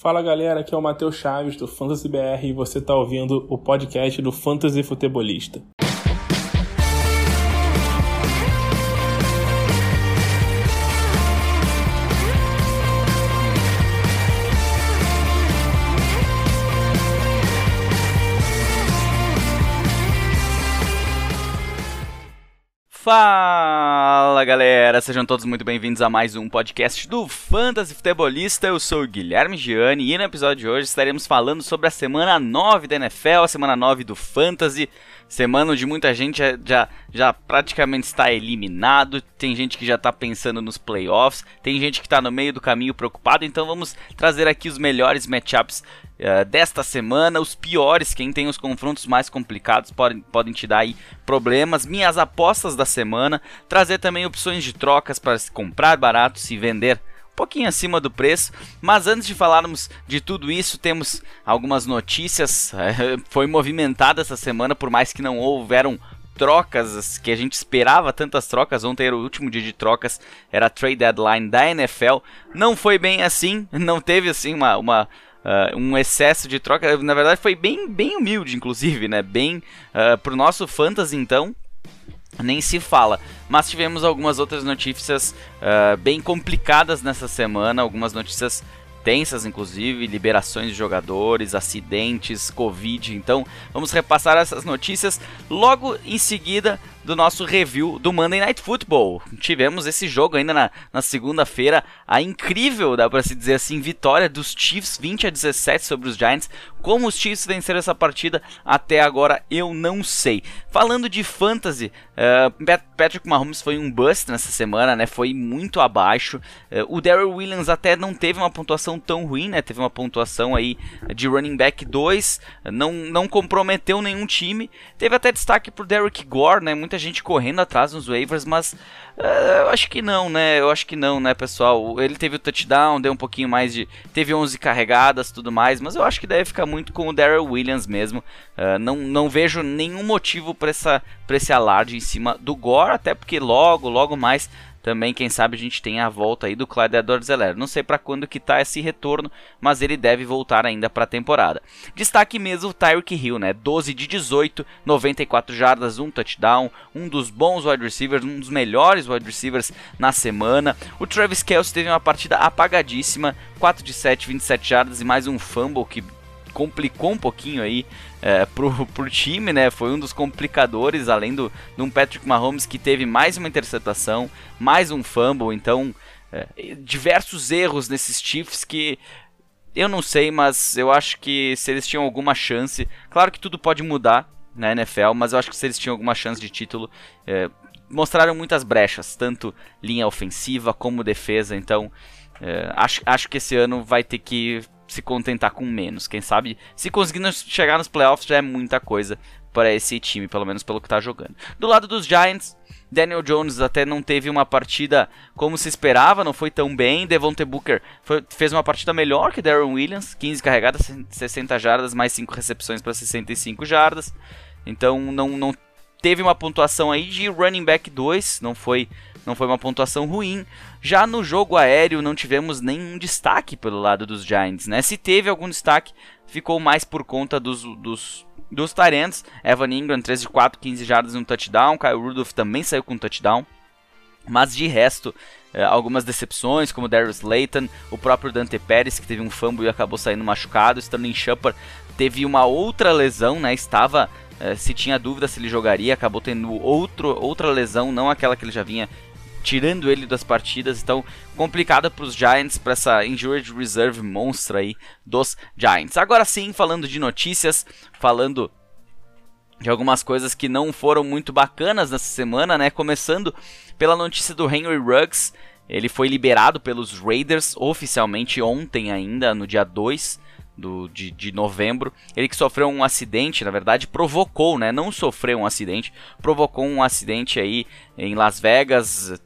Fala galera, aqui é o Matheus Chaves do Fantasy BR e você está ouvindo o podcast do Fantasy Futebolista. Fala galera, sejam todos muito bem-vindos a mais um podcast do Fantasy Futebolista. Eu sou o Guilherme Gianni e no episódio de hoje estaremos falando sobre a semana 9 da NFL, a semana 9 do Fantasy. Semana onde muita gente já, já, já praticamente está eliminado, tem gente que já está pensando nos playoffs, tem gente que está no meio do caminho preocupado, então vamos trazer aqui os melhores matchups uh, desta semana, os piores, quem tem os confrontos mais complicados podem, podem te dar aí problemas, minhas apostas da semana, trazer também opções de trocas para se comprar barato, se vender pouquinho acima do preço. Mas antes de falarmos de tudo isso, temos algumas notícias. Foi movimentada essa semana, por mais que não houveram trocas que a gente esperava tantas trocas. Ontem era o último dia de trocas, era a trade deadline da NFL. Não foi bem assim, não teve assim uma, uma uh, um excesso de troca. Na verdade, foi bem, bem humilde, inclusive, né? Bem uh, pro nosso fantasy então nem se fala. Mas tivemos algumas outras notícias uh, bem complicadas nessa semana, algumas notícias tensas, inclusive, liberações de jogadores, acidentes, Covid. Então, vamos repassar essas notícias logo em seguida do nosso review do Monday Night Football. Tivemos esse jogo ainda na, na segunda-feira, a incrível, dá para se dizer assim, vitória dos Chiefs 20 a 17 sobre os Giants. Como os Chiefs venceram essa partida até agora, eu não sei. Falando de fantasy, uh, Patrick Mahomes foi um bust nessa semana, né? Foi muito abaixo. Uh, o Darrell Williams até não teve uma pontuação tão ruim, né? Teve uma pontuação aí de running back 2, não, não comprometeu nenhum time. Teve até destaque pro Derrick Gore, né? Muita gente correndo atrás nos waivers, mas uh, eu acho que não, né? Eu acho que não, né, pessoal? Ele teve o touchdown, deu um pouquinho mais de. Teve 11 carregadas tudo mais, mas eu acho que deve ficar muito com o Darrell Williams mesmo. Uh, não, não vejo nenhum motivo para esse alarde em cima do Gore, até porque logo, logo mais também, quem sabe, a gente tem a volta aí do Clyde Edwards-Helaire. Não sei para quando que tá esse retorno, mas ele deve voltar ainda para temporada. Destaque mesmo o Tyreek Hill, né? 12 de 18, 94 jardas, um touchdown, um dos bons wide receivers, um dos melhores wide receivers na semana. O Travis Kelce teve uma partida apagadíssima, 4 de 7, 27 jardas e mais um fumble que complicou um pouquinho aí é, pro, pro time, né? Foi um dos complicadores, além do de um Patrick Mahomes que teve mais uma interceptação, mais um fumble, então é, diversos erros nesses Chiefs que eu não sei, mas eu acho que se eles tinham alguma chance, claro que tudo pode mudar na NFL, mas eu acho que se eles tinham alguma chance de título, é, mostraram muitas brechas, tanto linha ofensiva como defesa, então é, acho, acho que esse ano vai ter que se contentar com menos. Quem sabe, se conseguir chegar nos playoffs já é muita coisa para esse time, pelo menos pelo que está jogando. Do lado dos Giants, Daniel Jones até não teve uma partida como se esperava, não foi tão bem. Devontae Booker foi, fez uma partida melhor que Darren Williams, 15 carregadas, 60 jardas, mais 5 recepções para 65 jardas. Então não, não teve uma pontuação aí de running back 2, não foi não foi uma pontuação ruim. Já no jogo aéreo não tivemos nenhum destaque pelo lado dos Giants, né? Se teve algum destaque, ficou mais por conta dos, dos, dos Tyrants. Evan Ingram, 13 de 4, 15 jardas e um touchdown. Kyle Rudolph também saiu com um touchdown. Mas de resto, eh, algumas decepções, como Darius Slayton, o próprio Dante Pérez, que teve um fumble e acabou saindo machucado. Sterling Shepard teve uma outra lesão, né? Estava eh, se tinha dúvida se ele jogaria, acabou tendo outro, outra lesão, não aquela que ele já vinha tirando ele das partidas, então complicada para os Giants, para essa injured reserve monstra aí dos Giants. Agora sim, falando de notícias, falando de algumas coisas que não foram muito bacanas nessa semana, né? Começando pela notícia do Henry Ruggs, ele foi liberado pelos Raiders oficialmente ontem ainda, no dia 2 do, de, de novembro. Ele que sofreu um acidente, na verdade, provocou, né? Não sofreu um acidente, provocou um acidente aí em Las Vegas,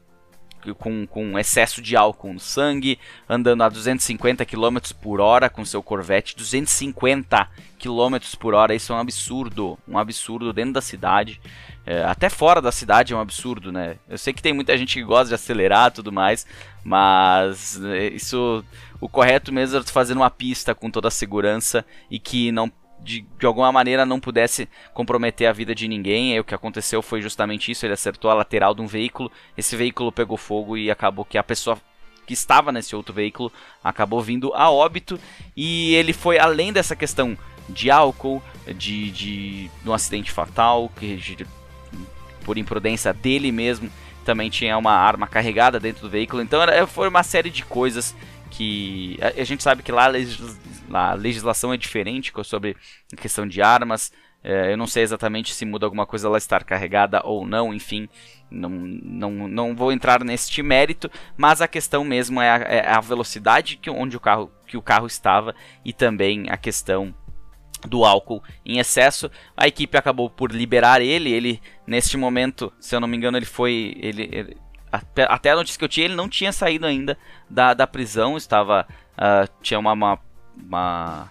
com, com excesso de álcool no sangue, andando a 250 km por hora com seu Corvette, 250 km por hora, isso é um absurdo, um absurdo dentro da cidade. É, até fora da cidade é um absurdo, né? Eu sei que tem muita gente que gosta de acelerar tudo mais, mas é, isso. o correto mesmo era fazer uma pista com toda a segurança e que não de, de alguma maneira não pudesse comprometer a vida de ninguém. E o que aconteceu foi justamente isso: ele acertou a lateral de um veículo, esse veículo pegou fogo e acabou que a pessoa que estava nesse outro veículo acabou vindo a óbito. E ele foi além dessa questão de álcool, de, de, de um acidente fatal, que de, por imprudência dele mesmo também tinha uma arma carregada dentro do veículo. Então era, foi uma série de coisas que a, a gente sabe que lá a legislação é diferente sobre a questão de armas. É, eu não sei exatamente se muda alguma coisa ela estar carregada ou não, enfim, não, não, não vou entrar neste mérito, mas a questão mesmo é a, é a velocidade que, onde o carro, que o carro estava e também a questão do álcool em excesso. A equipe acabou por liberar ele. Ele, neste momento, se eu não me engano, ele foi. Ele, ele até a notícia que eu tinha, ele não tinha saído ainda da, da prisão. Estava. Uh, tinha uma, uma, uma.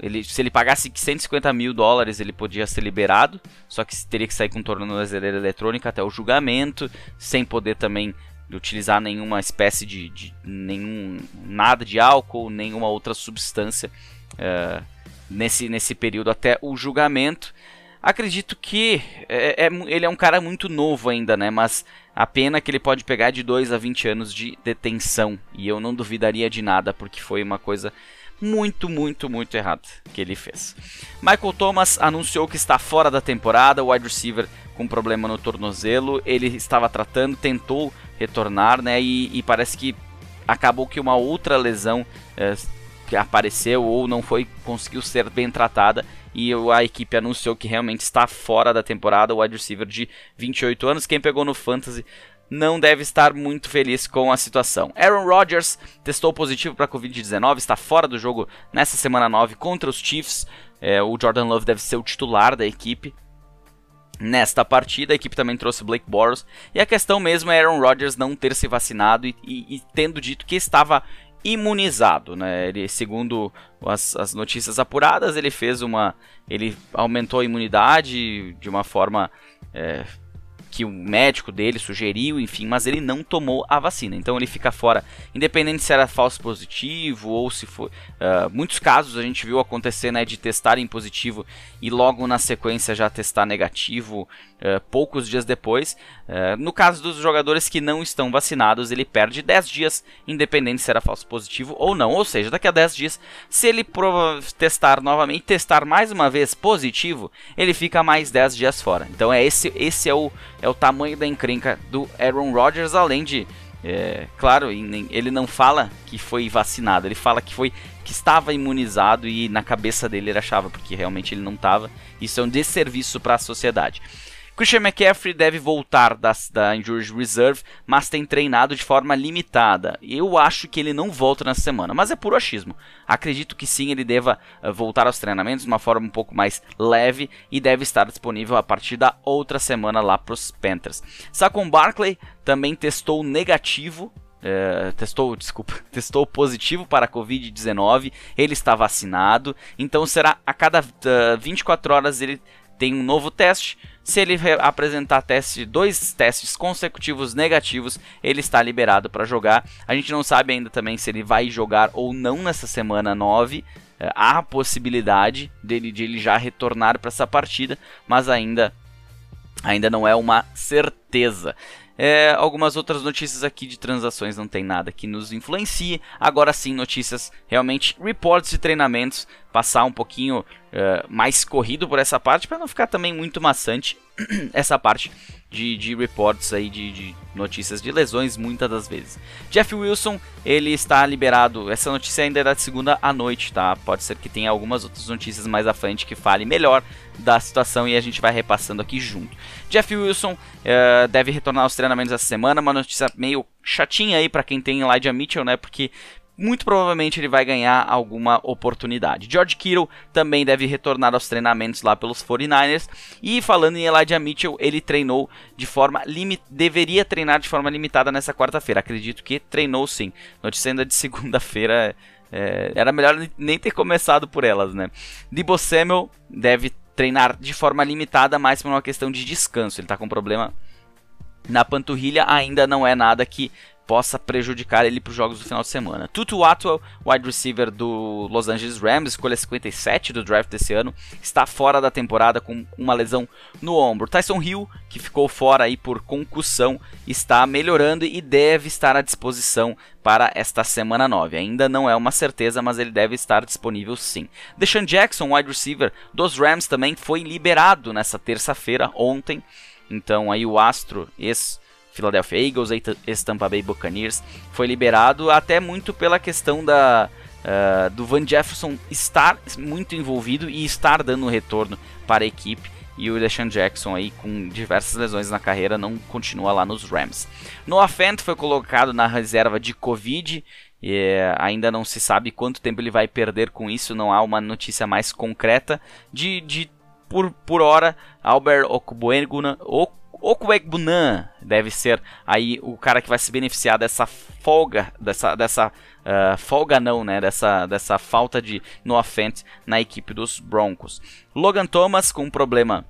ele, se ele pagasse 150 mil dólares, ele podia ser liberado. Só que teria que sair com tornozeleira eletrônica até o julgamento, sem poder também utilizar nenhuma espécie de, de nenhum nada de álcool, nenhuma outra substância. Uh, nesse, nesse período até o julgamento. Acredito que é, é, ele é um cara muito novo ainda, né? Mas a pena que ele pode pegar de 2 a 20 anos de detenção. E eu não duvidaria de nada, porque foi uma coisa muito, muito, muito errada que ele fez. Michael Thomas anunciou que está fora da temporada, o wide receiver com problema no tornozelo. Ele estava tratando, tentou retornar, né? E, e parece que acabou que uma outra lesão é, apareceu ou não foi conseguiu ser bem tratada e a equipe anunciou que realmente está fora da temporada o wide receiver de 28 anos quem pegou no fantasy não deve estar muito feliz com a situação. Aaron Rodgers testou positivo para Covid-19, está fora do jogo nessa semana 9 contra os Chiefs. É, o Jordan Love deve ser o titular da equipe. Nesta partida, a equipe também trouxe Blake Boros. E a questão mesmo é Aaron Rodgers não ter se vacinado e, e, e tendo dito que estava imunizado, né? Ele, segundo as, as, notícias apuradas, ele fez uma, ele aumentou a imunidade de uma forma é, que o médico dele sugeriu, enfim, mas ele não tomou a vacina. Então ele fica fora, independente se era falso positivo ou se foi. Uh, muitos casos a gente viu acontecer né, de testarem positivo e logo na sequência já testar negativo uh, poucos dias depois. Uh, no caso dos jogadores que não estão vacinados, ele perde 10 dias, independente se era falso positivo ou não. Ou seja, daqui a 10 dias, se ele testar novamente, testar mais uma vez positivo, ele fica mais 10 dias fora. Então é esse, esse é o é o tamanho da encrenca do Aaron Rodgers, além de, é, claro, ele não fala que foi vacinado, ele fala que foi que estava imunizado e na cabeça dele ele achava, porque realmente ele não estava. Isso é um desserviço para a sociedade. Christian McCaffrey deve voltar da, da Injury Reserve, mas tem treinado de forma limitada. Eu acho que ele não volta nessa semana, mas é puro achismo. Acredito que sim, ele deva uh, voltar aos treinamentos de uma forma um pouco mais leve e deve estar disponível a partir da outra semana lá para os Panthers. Saquon Barkley também testou negativo Uh, testou, desculpa, testou positivo para a Covid-19, ele está vacinado, então será a cada uh, 24 horas ele tem um novo teste. Se ele apresentar teste, dois testes consecutivos negativos, ele está liberado para jogar. A gente não sabe ainda também se ele vai jogar ou não nessa semana 9. É, há a possibilidade dele, de ele já retornar para essa partida, mas ainda, ainda não é uma certeza. É, algumas outras notícias aqui de transações não tem nada que nos influencie. Agora sim, notícias realmente, reports de treinamentos, passar um pouquinho uh, mais corrido por essa parte para não ficar também muito maçante essa parte de, de reports aí de, de, notícias de lesões muitas das vezes. Jeff Wilson, ele está liberado, essa notícia ainda é da segunda à noite, tá? Pode ser que tenha algumas outras notícias mais à frente que fale melhor da situação e a gente vai repassando aqui junto. Jeff Wilson uh, deve retornar aos treinamentos essa semana, uma notícia meio chatinha aí para quem tem Elijah Mitchell, né? Porque muito provavelmente ele vai ganhar alguma oportunidade. George Kittle também deve retornar aos treinamentos lá pelos 49ers. E falando em Elijah Mitchell, ele treinou de forma limit... deveria treinar de forma limitada nessa quarta-feira. Acredito que treinou sim. Notícia ainda de segunda-feira. É... era melhor nem ter começado por elas, né? Debo Samuel deve treinar de forma limitada, mais por uma questão de descanso. Ele está com problema na panturrilha, ainda não é nada que possa prejudicar ele para os jogos do final de semana. Tutu Atwell, wide receiver do Los Angeles Rams, escolha 57 do draft desse ano, está fora da temporada com uma lesão no ombro. Tyson Hill, que ficou fora aí por concussão, está melhorando e deve estar à disposição para esta semana 9. Ainda não é uma certeza, mas ele deve estar disponível sim. Deshaun Jackson, wide receiver dos Rams, também foi liberado nessa terça-feira, ontem. Então aí o Astro, ex Philadelphia Eagles, ex-Tampa Bay Buccaneers, foi liberado até muito pela questão da, uh, do Van Jefferson estar muito envolvido e estar dando retorno para a equipe. E o Deshaun Jackson aí com diversas lesões na carreira não continua lá nos Rams. Noah Fant foi colocado na reserva de Covid. E ainda não se sabe quanto tempo ele vai perder com isso, não há uma notícia mais concreta. De, de por, por hora, Albert Okubuenguna, Okwegbunan deve ser aí o cara que vai se beneficiar dessa folga, dessa, dessa uh, folga não, né, dessa, dessa falta de no Fant na equipe dos Broncos. Logan Thomas com um problema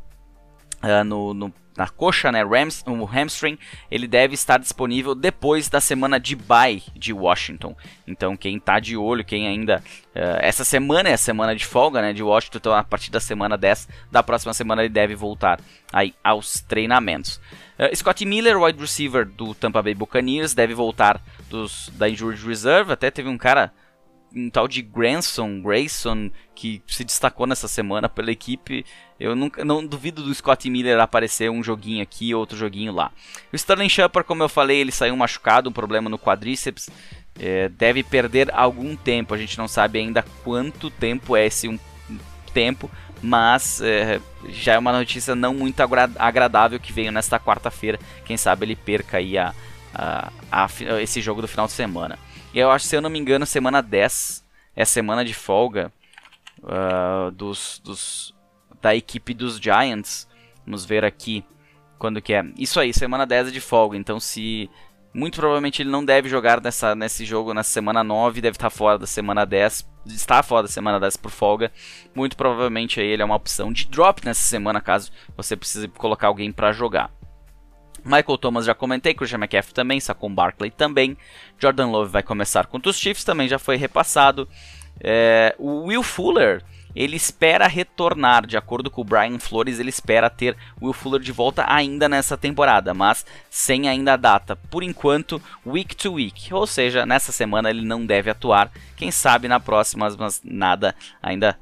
uh, no, no na coxa, né, Rams, o hamstring, ele deve estar disponível depois da semana de bye de Washington. Então, quem tá de olho, quem ainda uh, essa semana é a semana de folga, né, de Washington, então a partir da semana 10 da próxima semana ele deve voltar aí aos treinamentos. Uh, Scott Miller, wide receiver do Tampa Bay Buccaneers, deve voltar dos, da injured reserve. Até teve um cara um tal de Granson, Grayson, que se destacou nessa semana pela equipe. Eu nunca, não duvido do Scott Miller aparecer um joguinho aqui, outro joguinho lá. O Sterling Shepard, como eu falei, ele saiu machucado, um problema no quadríceps. É, deve perder algum tempo. A gente não sabe ainda quanto tempo é esse um tempo, mas é, já é uma notícia não muito agradável que veio nesta quarta-feira. Quem sabe ele perca aí a, a, a, esse jogo do final de semana. Eu acho, se eu não me engano, semana 10 é semana de folga uh, dos, dos, da equipe dos Giants. Vamos ver aqui quando que é. Isso aí, semana 10 é de folga. Então, se. Muito provavelmente ele não deve jogar nessa, nesse jogo na semana 9, deve estar fora da semana 10. Está fora da semana 10 por folga. Muito provavelmente aí ele é uma opção de drop nessa semana, caso você precise colocar alguém para jogar. Michael Thomas já comentei, Christian McCaffrey também, Saquon Barkley também. Jordan Love vai começar contra os Chiefs, também já foi repassado. É, o Will Fuller, ele espera retornar, de acordo com o Brian Flores, ele espera ter o Will Fuller de volta ainda nessa temporada, mas sem ainda a data. Por enquanto, week to week, ou seja, nessa semana ele não deve atuar. Quem sabe na próxima, mas nada ainda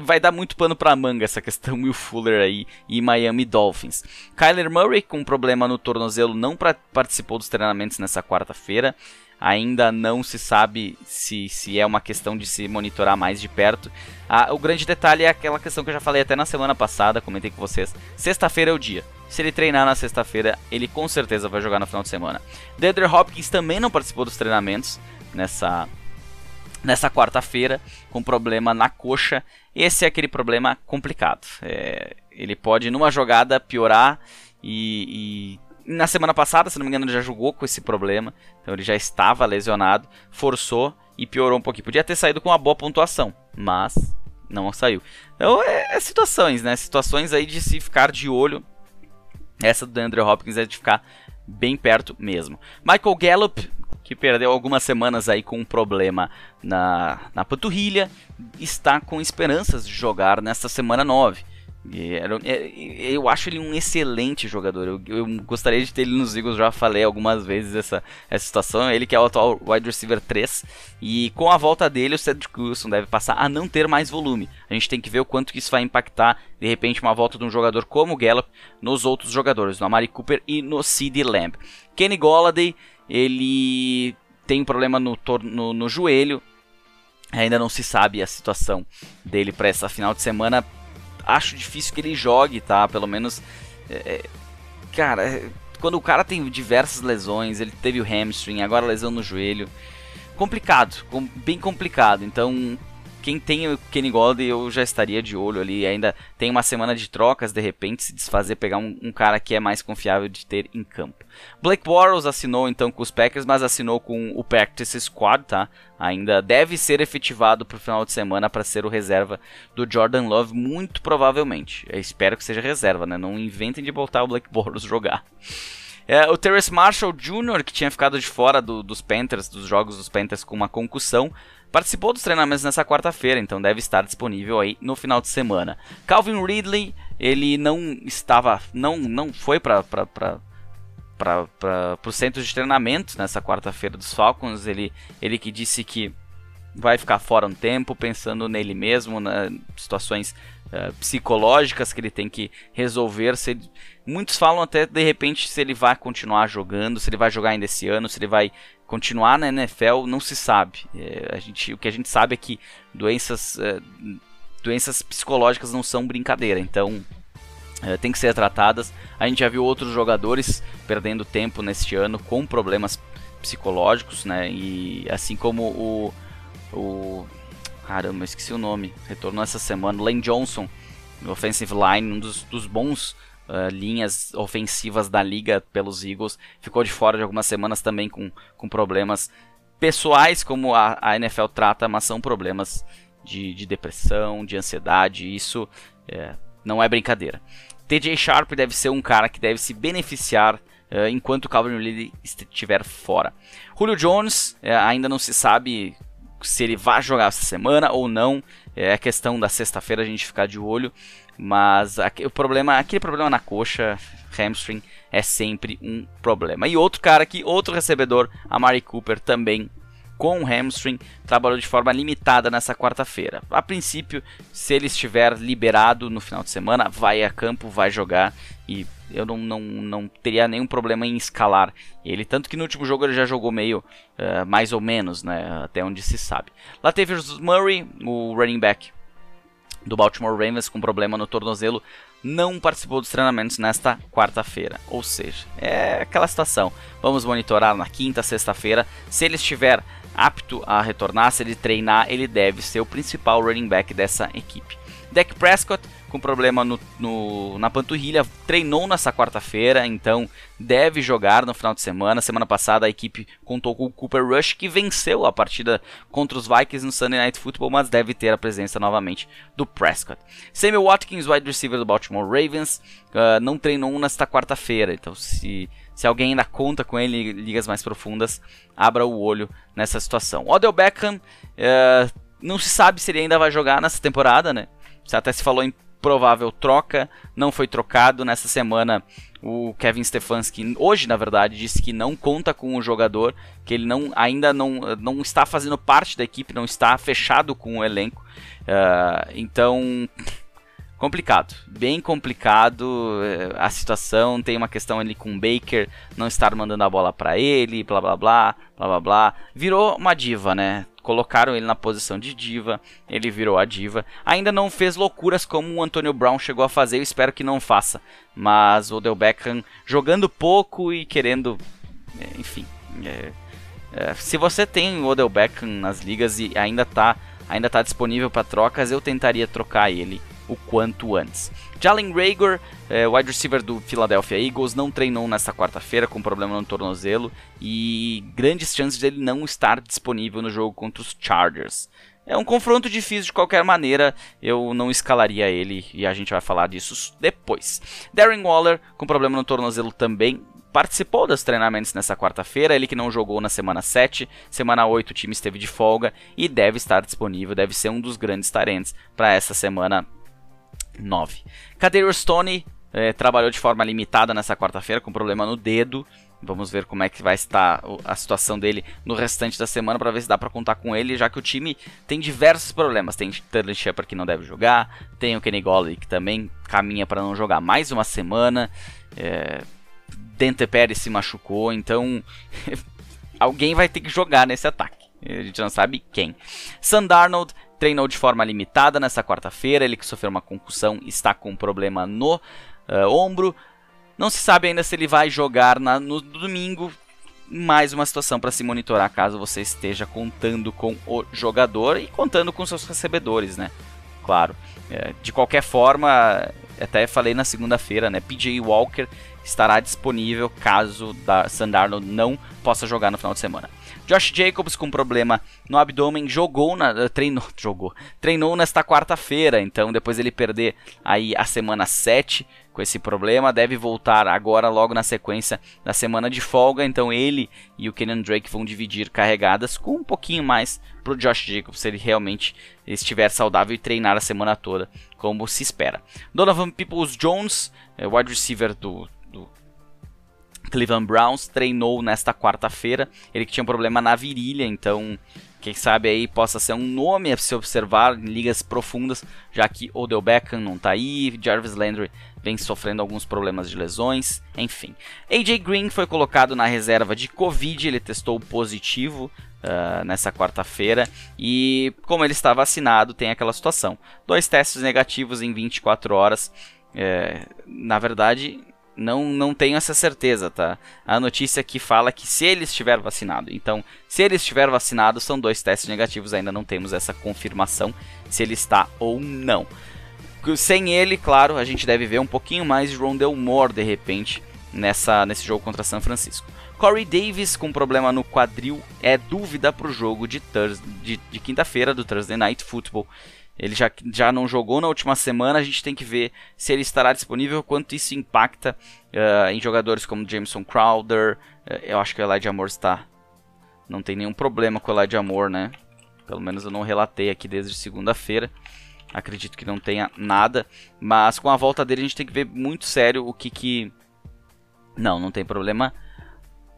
vai dar muito pano pra manga essa questão Will Fuller aí e Miami Dolphins. Kyler Murray com problema no tornozelo não pra, participou dos treinamentos nessa quarta-feira. Ainda não se sabe se, se é uma questão de se monitorar mais de perto. Ah, o grande detalhe é aquela questão que eu já falei até na semana passada, comentei com vocês. Sexta-feira é o dia. Se ele treinar na sexta-feira, ele com certeza vai jogar no final de semana. Deandre Hopkins também não participou dos treinamentos nessa, nessa quarta-feira, com problema na coxa. Esse é aquele problema complicado. É, ele pode, numa jogada, piorar e, e, na semana passada, se não me engano, ele já jogou com esse problema. Então ele já estava lesionado, forçou e piorou um pouquinho. Podia ter saído com uma boa pontuação, mas não saiu. Então é, é situações, né? Situações aí de se ficar de olho. Essa do Andrew Hopkins é de ficar bem perto mesmo. Michael Gallup que perdeu algumas semanas aí com um problema na, na panturrilha, está com esperanças de jogar nesta semana 9. É, eu acho ele um excelente jogador. Eu, eu, gostaria de ter ele nos Eagles, já falei algumas vezes essa, essa situação. Ele que é o atual wide receiver 3. E com a volta dele, o Cedric Wilson deve passar a não ter mais volume. A gente tem que ver o quanto que isso vai impactar, de repente, uma volta de um jogador como o Gallup nos outros jogadores, no Amari Cooper e no CeeDee Lamb. Kenny Golladay ele tem um problema no, no, no joelho. Ainda não se sabe a situação dele para essa final de semana. Acho difícil que ele jogue, tá? Pelo menos. É, é cara, é, quando o cara tem diversas lesões, ele teve o hamstring, agora lesão no joelho. Complicado, bem complicado. Então, quem tem o Kenny Gold eu já estaria de olho ali. Ainda tem uma semana de trocas, de repente se desfazer, pegar um, um, cara que é mais confiável de ter em campo. Blake Bortles assinou então com os Packers, mas assinou com o Practice Squad, tá? Ainda deve ser efetivado para o final de semana para ser o reserva do Jordan Love, muito provavelmente. Eu espero que seja reserva, né? Não inventem de botar o Blake Bortles jogar. É, o Terrence Marshall Jr., que tinha ficado de fora do, dos Panthers, dos jogos dos Panthers com uma concussão, participou dos treinamentos nessa quarta-feira, então deve estar disponível aí no final de semana. Calvin Ridley, ele não estava, não, não foi para para o centro de treinamento nessa quarta-feira dos Falcons. Ele, ele que disse que vai ficar fora um tempo, pensando nele mesmo, nas situações uh, psicológicas que ele tem que resolver. Se ele, muitos falam até de repente se ele vai continuar jogando, se ele vai jogar ainda esse ano, se ele vai continuar na NFL, não se sabe. É, a gente, o que a gente sabe é que doenças, uh, doenças psicológicas não são brincadeira, então tem que ser tratadas. A gente já viu outros jogadores perdendo tempo neste ano com problemas psicológicos, né? E assim como o o. Caramba, esqueci o nome. Retornou essa semana. Lane Johnson, offensive line, um dos, dos bons uh, linhas ofensivas da liga pelos Eagles. Ficou de fora de algumas semanas também com, com problemas pessoais, como a, a NFL trata, mas são problemas de, de depressão, de ansiedade. Isso é, não é brincadeira. TJ Sharp deve ser um cara que deve se beneficiar uh, enquanto o Calvin Ridley estiver fora. Julio Jones ainda não se sabe se ele vai jogar essa semana ou não. É questão da sexta-feira a gente ficar de olho. Mas o problema, aquele problema na coxa, hamstring, é sempre um problema. E outro cara aqui, outro recebedor, a Mari Cooper, também com hamstring, trabalhou de forma limitada nessa quarta-feira. A princípio, se ele estiver liberado no final de semana, vai a campo, vai jogar e eu não, não, não teria nenhum problema em escalar ele. Tanto que no último jogo ele já jogou meio uh, mais ou menos, né? Até onde se sabe. Lá teve o Murray, o running back do Baltimore Ravens, com problema no tornozelo, não participou dos treinamentos nesta quarta-feira. Ou seja, é aquela situação. Vamos monitorar na quinta, sexta-feira. Se ele estiver apto a retornar, se ele treinar, ele deve ser o principal running back dessa equipe. Dak Prescott com problema no, no, na panturrilha, treinou nessa quarta-feira, então deve jogar no final de semana. Semana passada a equipe contou com o Cooper Rush, que venceu a partida contra os Vikings no Sunday Night Football, mas deve ter a presença novamente do Prescott. Sammy Watkins, wide receiver do Baltimore Ravens, uh, não treinou nesta quarta-feira, então se, se alguém ainda conta com ele em ligas mais profundas, abra o olho nessa situação. Odell Beckham, uh, não se sabe se ele ainda vai jogar nessa temporada, né? Até se falou em provável troca, não foi trocado. Nessa semana, o Kevin Stefanski, hoje na verdade, disse que não conta com o jogador, que ele não, ainda não, não está fazendo parte da equipe, não está fechado com o elenco. Uh, então, complicado, bem complicado eh, a situação. Tem uma questão ali com o Baker não estar mandando a bola para ele, blá blá blá, blá blá blá. Virou uma diva, né? colocaram ele na posição de diva, ele virou a diva. Ainda não fez loucuras como o Antonio Brown chegou a fazer, eu espero que não faça. Mas o Odell Beckham jogando pouco e querendo, é, enfim. É, é, se você tem o Odell Beckham nas ligas e ainda está ainda tá disponível para trocas, eu tentaria trocar ele o quanto antes. Jalen Rager, é, wide receiver do Philadelphia Eagles, não treinou nesta quarta-feira com problema no tornozelo e grandes chances de ele não estar disponível no jogo contra os Chargers. É um confronto difícil de qualquer maneira, eu não escalaria ele e a gente vai falar disso depois. Darren Waller, com problema no tornozelo também, participou dos treinamentos nessa quarta-feira, ele que não jogou na semana 7, semana 8 o time esteve de folga e deve estar disponível, deve ser um dos grandes tarentes para essa semana 9. Kader Stone é, trabalhou de forma limitada nessa quarta-feira com problema no dedo. Vamos ver como é que vai estar a situação dele no restante da semana para ver se dá para contar com ele, já que o time tem diversos problemas. Tem Sterling Shepard que não deve jogar, tem o Kenny Golladay que também caminha para não jogar mais uma semana. É, Dente Pérez se machucou, então alguém vai ter que jogar nesse ataque. A gente não sabe quem. Sandarnold treinou de forma limitada nessa quarta-feira. Ele que sofreu uma concussão está com um problema no uh, ombro. Não se sabe ainda se ele vai jogar na, no domingo. Mais uma situação para se monitorar caso você esteja contando com o jogador e contando com seus recebedores, né? Claro. É, de qualquer forma, até falei na segunda-feira, né? PJ Walker estará disponível caso da Sandarno não possa jogar no final de semana. Josh Jacobs com problema no abdômen jogou na treinou, jogou, treinou nesta quarta-feira, então depois ele perder aí a semana 7 com esse problema, deve voltar agora logo na sequência da semana de folga, então ele e o Kenyon Drake vão dividir carregadas com um pouquinho mais pro Josh Jacobs se ele realmente estiver saudável e treinar a semana toda, como se espera. Donovan Peoples Jones, é, wide receiver do, do Cleveland Browns, treinou nesta quarta-feira. Ele que tinha um problema na virilha, então quem sabe aí possa ser um nome a se observar em ligas profundas, já que Odell Beckham não está aí, Jarvis Landry vem sofrendo alguns problemas de lesões, enfim. AJ Green foi colocado na reserva de Covid, ele testou positivo uh, nessa quarta-feira e como ele está vacinado, tem aquela situação. Dois testes negativos em 24 horas. É, na verdade, não, não tenho essa certeza, tá? A notícia aqui fala que se ele estiver vacinado. Então, se ele estiver vacinado, são dois testes negativos, ainda não temos essa confirmação se ele está ou não. Sem ele, claro, a gente deve ver um pouquinho mais de Rondell Moore de repente nessa, nesse jogo contra São Francisco. Corey Davis com problema no quadril é dúvida para o jogo de, de, de quinta-feira do Thursday Night Football. Ele já, já não jogou na última semana, a gente tem que ver se ele estará disponível, quanto isso impacta uh, em jogadores como Jameson Crowder. Uh, eu acho que o Elijah Moore está. Não tem nenhum problema com o Elijah Moore, né? Pelo menos eu não relatei aqui desde segunda-feira. Acredito que não tenha nada. Mas com a volta dele a gente tem que ver muito sério o que que. Não, não tem problema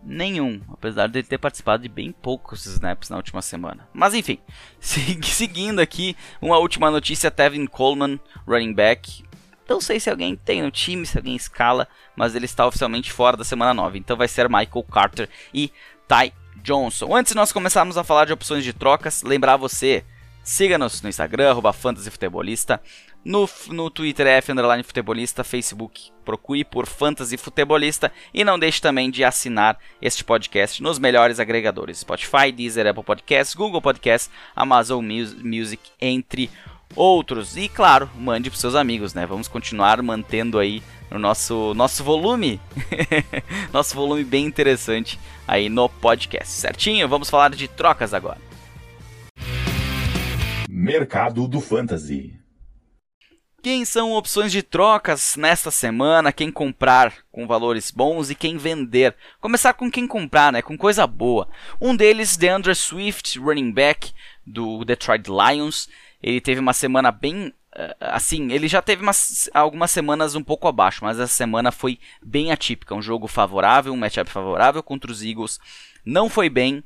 nenhum, apesar de ele ter participado de bem poucos snaps na última semana. Mas enfim, seguindo aqui, uma última notícia: Tevin Coleman, running back. Não sei se alguém tem no time, se alguém escala, mas ele está oficialmente fora da semana 9. Então vai ser Michael Carter e Ty Johnson. Antes de nós começarmos a falar de opções de trocas, lembrar você, siga-nos no Instagram, arroba fantasyfutebolista. No, no Twitter é F underline futebolista, Facebook procure por Fantasy Futebolista e não deixe também de assinar este podcast nos melhores agregadores Spotify, Deezer, Apple Podcasts, Google Podcasts, Amazon Music, entre outros. E claro, mande para seus amigos, né? Vamos continuar mantendo aí o nosso nosso volume, nosso volume bem interessante aí no podcast. Certinho? Vamos falar de trocas agora. Mercado do Fantasy. Quem são opções de trocas nesta semana? Quem comprar com valores bons e quem vender? Começar com quem comprar, né? Com coisa boa. Um deles, DeAndre Swift, running back do Detroit Lions. Ele teve uma semana bem eh, assim, ele já teve umas, algumas semanas um pouco abaixo, mas essa semana foi bem atípica. Um jogo favorável, um matchup favorável contra os Eagles. Não foi bem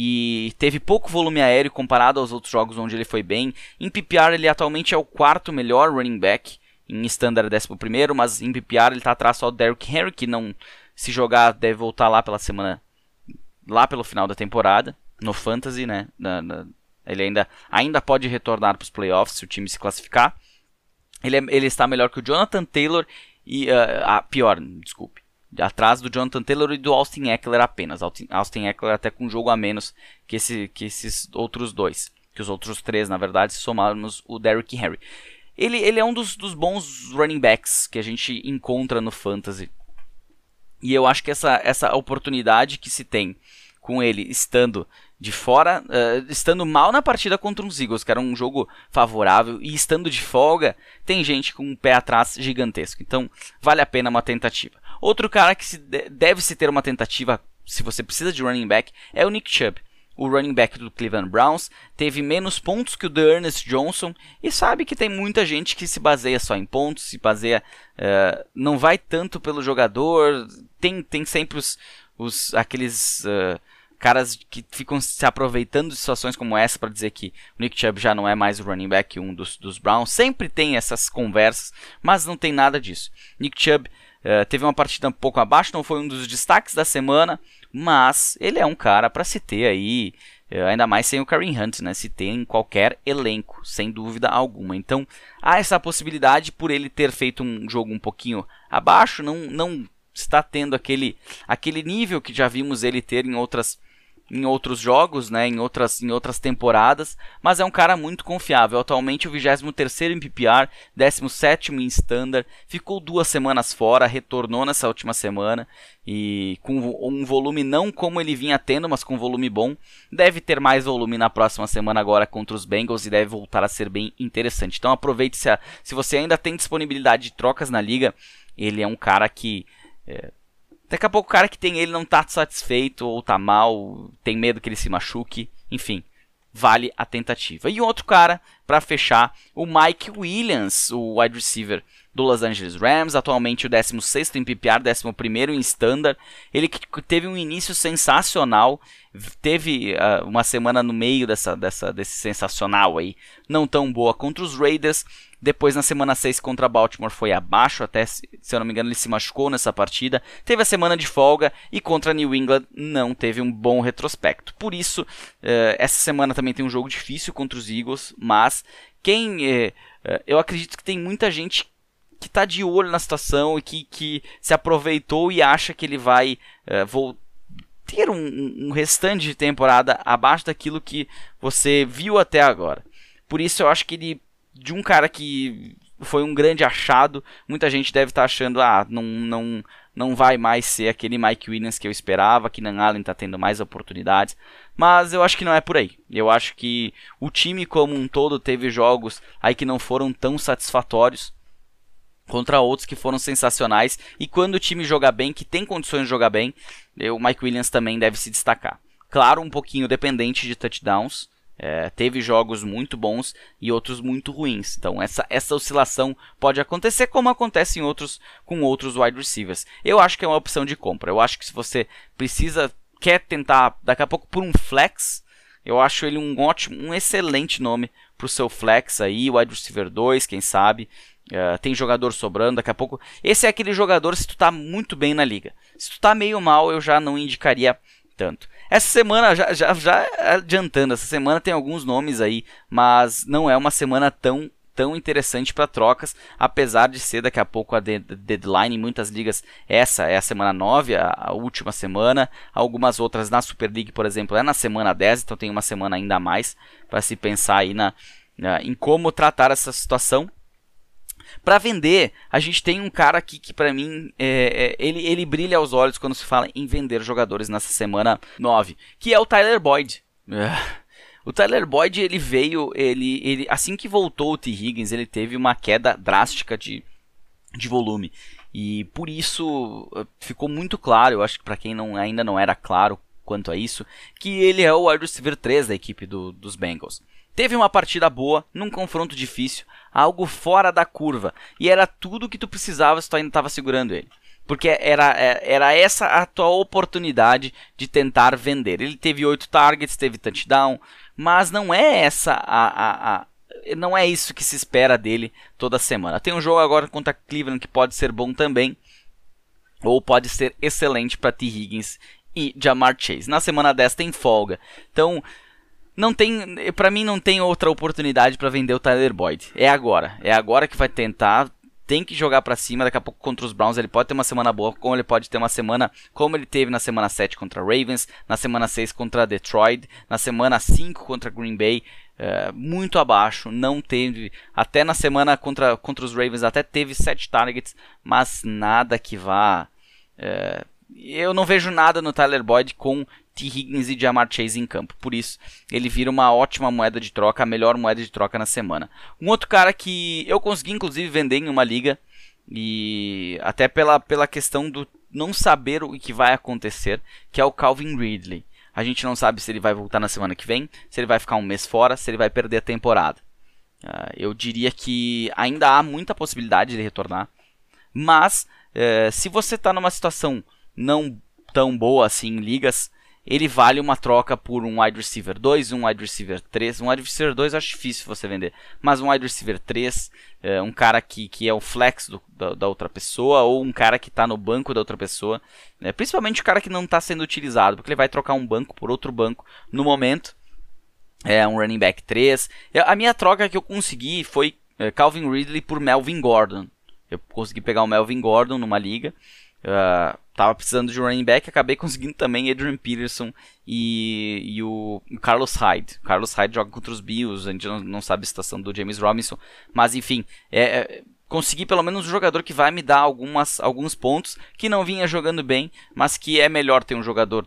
e teve pouco volume aéreo comparado aos outros jogos onde ele foi bem. Em PPR ele atualmente é o quarto melhor running back, em standard é décimo primeiro, mas em PPR ele está atrás só do Derrick Henry, que não se jogar deve voltar lá pela semana, lá pelo final da temporada, no Fantasy, né? Na, na, ele ainda, ainda pode retornar para os playoffs se o time se classificar. Ele, é, ele está melhor que o Jonathan Taylor e. Uh, pior, desculpe atrás do Jonathan Taylor e do Austin Eckler apenas. Austin Eckler até com um jogo a menos que, esse, que esses outros dois. Que os outros três, na verdade, se somarmos o Derrick Henry. Ele, ele é um dos, dos bons running backs que a gente encontra no Fantasy. E eu acho que essa, essa oportunidade que se tem com ele estando de fora, uh, estando mal na partida contra os Eagles, que era um jogo favorável, e estando de folga, tem gente com um pé atrás gigantesco. Então, vale a pena uma tentativa. Outro cara que se deve se ter uma tentativa, se você precisa de running back, é o Nick Chubb. O running back do Cleveland Browns teve menos pontos que o de Ernest Johnson e sabe que tem muita gente que se baseia só em pontos, se baseia, uh, não vai tanto pelo jogador, tem, tem sempre os, os aqueles uh, caras que ficam se aproveitando de situações como essa para dizer que o Nick Chubb já não é mais o running back um dos, dos Browns. Sempre tem essas conversas, mas não tem nada disso. Nick Chubb uh, teve uma partida um pouco abaixo, não foi um dos destaques da semana, mas ele é um cara para se ter aí, uh, ainda mais sem o Kareem Hunt, né? Se ter em qualquer elenco, sem dúvida alguma. Então há essa possibilidade por ele ter feito um jogo um pouquinho abaixo, não, não está tendo aquele, aquele nível que já vimos ele ter em outras em outros jogos, né, em outras, em outras temporadas, mas é um cara muito confiável. Atualmente o 23 em PPR, 17 em Standard, ficou duas semanas fora, retornou nessa última semana e com um volume não como ele vinha tendo, mas com um volume bom. Deve ter mais volume na próxima semana agora contra os Bengals e deve voltar a ser bem interessante. Então aproveite se, a, se você ainda tem disponibilidade de trocas na liga, ele é um cara que é, Daqui a pouco o cara que tem ele não tá satisfeito ou tá mal, tem medo que ele se machuque, enfim, vale a tentativa. E outro cara, para fechar, o Mike Williams, o wide receiver do Los Angeles Rams, atualmente o 16 em PPR, 11 em Standard. Ele teve um início sensacional, teve uh, uma semana no meio dessa, dessa, desse sensacional aí, não tão boa contra os Raiders, depois, na semana 6 contra Baltimore, foi abaixo, até se eu não me engano, ele se machucou nessa partida. Teve a semana de folga e contra New England não teve um bom retrospecto. Por isso, uh, essa semana também tem um jogo difícil contra os Eagles, mas quem. Uh, uh, eu acredito que tem muita gente que está de olho na situação e que, que se aproveitou e acha que ele vai ter um, um restante de temporada abaixo daquilo que você viu até agora. Por isso, eu acho que ele de um cara que foi um grande achado. Muita gente deve estar tá achando, ah, não, não, não vai mais ser aquele Mike Williams que eu esperava, que Nan Allen está tendo mais oportunidades. Mas eu acho que não é por aí. Eu acho que o time como um todo teve jogos aí que não foram tão satisfatórios contra outros que foram sensacionais. E quando o time joga bem, que tem condições de jogar bem, o Mike Williams também deve se destacar. Claro, um pouquinho dependente de touchdowns, é, teve jogos muito bons e outros muito ruins. Então essa, essa oscilação pode acontecer como acontece em outros com outros wide receivers. Eu acho que é uma opção de compra. Eu acho que se você precisa quer tentar daqui a pouco por um flex, eu acho ele um ótimo, um excelente nome para o seu flex aí, wide receiver 2, quem sabe. Uh, tem jogador sobrando daqui a pouco. Esse é aquele jogador se tu tá muito bem na liga. Se tu tá meio mal, eu já não indicaria tanto. Essa semana, já, já, já adiantando, essa semana tem alguns nomes aí, mas não é uma semana tão tão interessante para trocas, apesar de ser daqui a pouco a deadline em muitas ligas. Essa é a semana 9, a, última semana. Algumas outras na Super League, por exemplo, é na semana 10, então tem uma semana ainda mais para se pensar aí na, na, em como tratar essa situação. Para vender, a gente tem um cara aqui que para mim é, é, ele, ele brilha aos olhos quando se fala em vender jogadores nessa semana 9, que é o Tyler Boyd. O Tyler Boyd ele veio, ele, ele assim que voltou o T. Higgins, ele teve uma queda drástica de, de volume. E por isso eh, ficou muito claro, eu acho que para quem não, ainda não era claro quanto a isso, que ele é o wide receiver 3 da equipe do, dos Bengals. Teve uma partida boa, num confronto difícil, algo fora da curva. E era tudo que tu precisava se tu ainda estava segurando ele. Porque era, é, era essa a tua oportunidade de tentar vender. Ele teve oito targets, teve touchdown, mas não é essa a, a, a não é isso que se espera dele toda semana. Tem um jogo agora contra Cleveland que pode ser bom também, ou pode ser excelente para T. Higgins e Jamar Chase. Na semana 10 tem folga. Então, não tem, para mim não tem outra oportunidade para vender o Tyler Boyd. É agora, é agora que vai tentar, tem que jogar para cima, daqui a pouco contra os Browns ele pode ter uma semana boa, como ele pode ter uma semana como ele teve na semana 7 contra Ravens, na semana 6 contra Detroit, na semana 5 contra Green Bay, é, muito abaixo, não teve, até na semana contra, contra os Ravens até teve 7 targets, mas nada que vá... É, eu não vejo nada no Tyler Boyd com T. Higgins e Jamar Chase em campo. Por isso, ele vira uma ótima moeda de troca, a melhor moeda de troca na semana. Um outro cara que eu consegui inclusive vender em uma liga e até pela, pela questão do não saber o que vai acontecer, que é o Calvin Ridley. A gente não sabe se ele vai voltar na semana que vem, se ele vai ficar um mês fora, se ele vai perder a temporada. Uh, eu diria que ainda há muita possibilidade de retornar, mas uh, se você está numa situação não tão boa assim em ligas, ele vale uma troca por um wide receiver 2, um wide receiver 3. Um wide receiver 2 acho difícil você vender, mas um wide receiver 3, é, um cara que, que é o flex do, da, da, outra pessoa, ou um cara que está no banco da outra pessoa, né? principalmente o cara que não está sendo utilizado, porque ele vai trocar um banco por outro banco no momento. É um running back 3. A minha troca que eu consegui foi é, Calvin Ridley por Melvin Gordon. Eu consegui pegar o Melvin Gordon numa liga Uh, tava precisando de um running back, acabei conseguindo também Adrian Peterson e, e o, o, Carlos Hyde. O Carlos Hyde joga contra os Bills, a gente não, não sabe a situação do James Robinson, mas enfim, é, é, consegui pelo menos um jogador que vai me dar algumas, alguns pontos, que não vinha jogando bem, mas que é melhor ter um jogador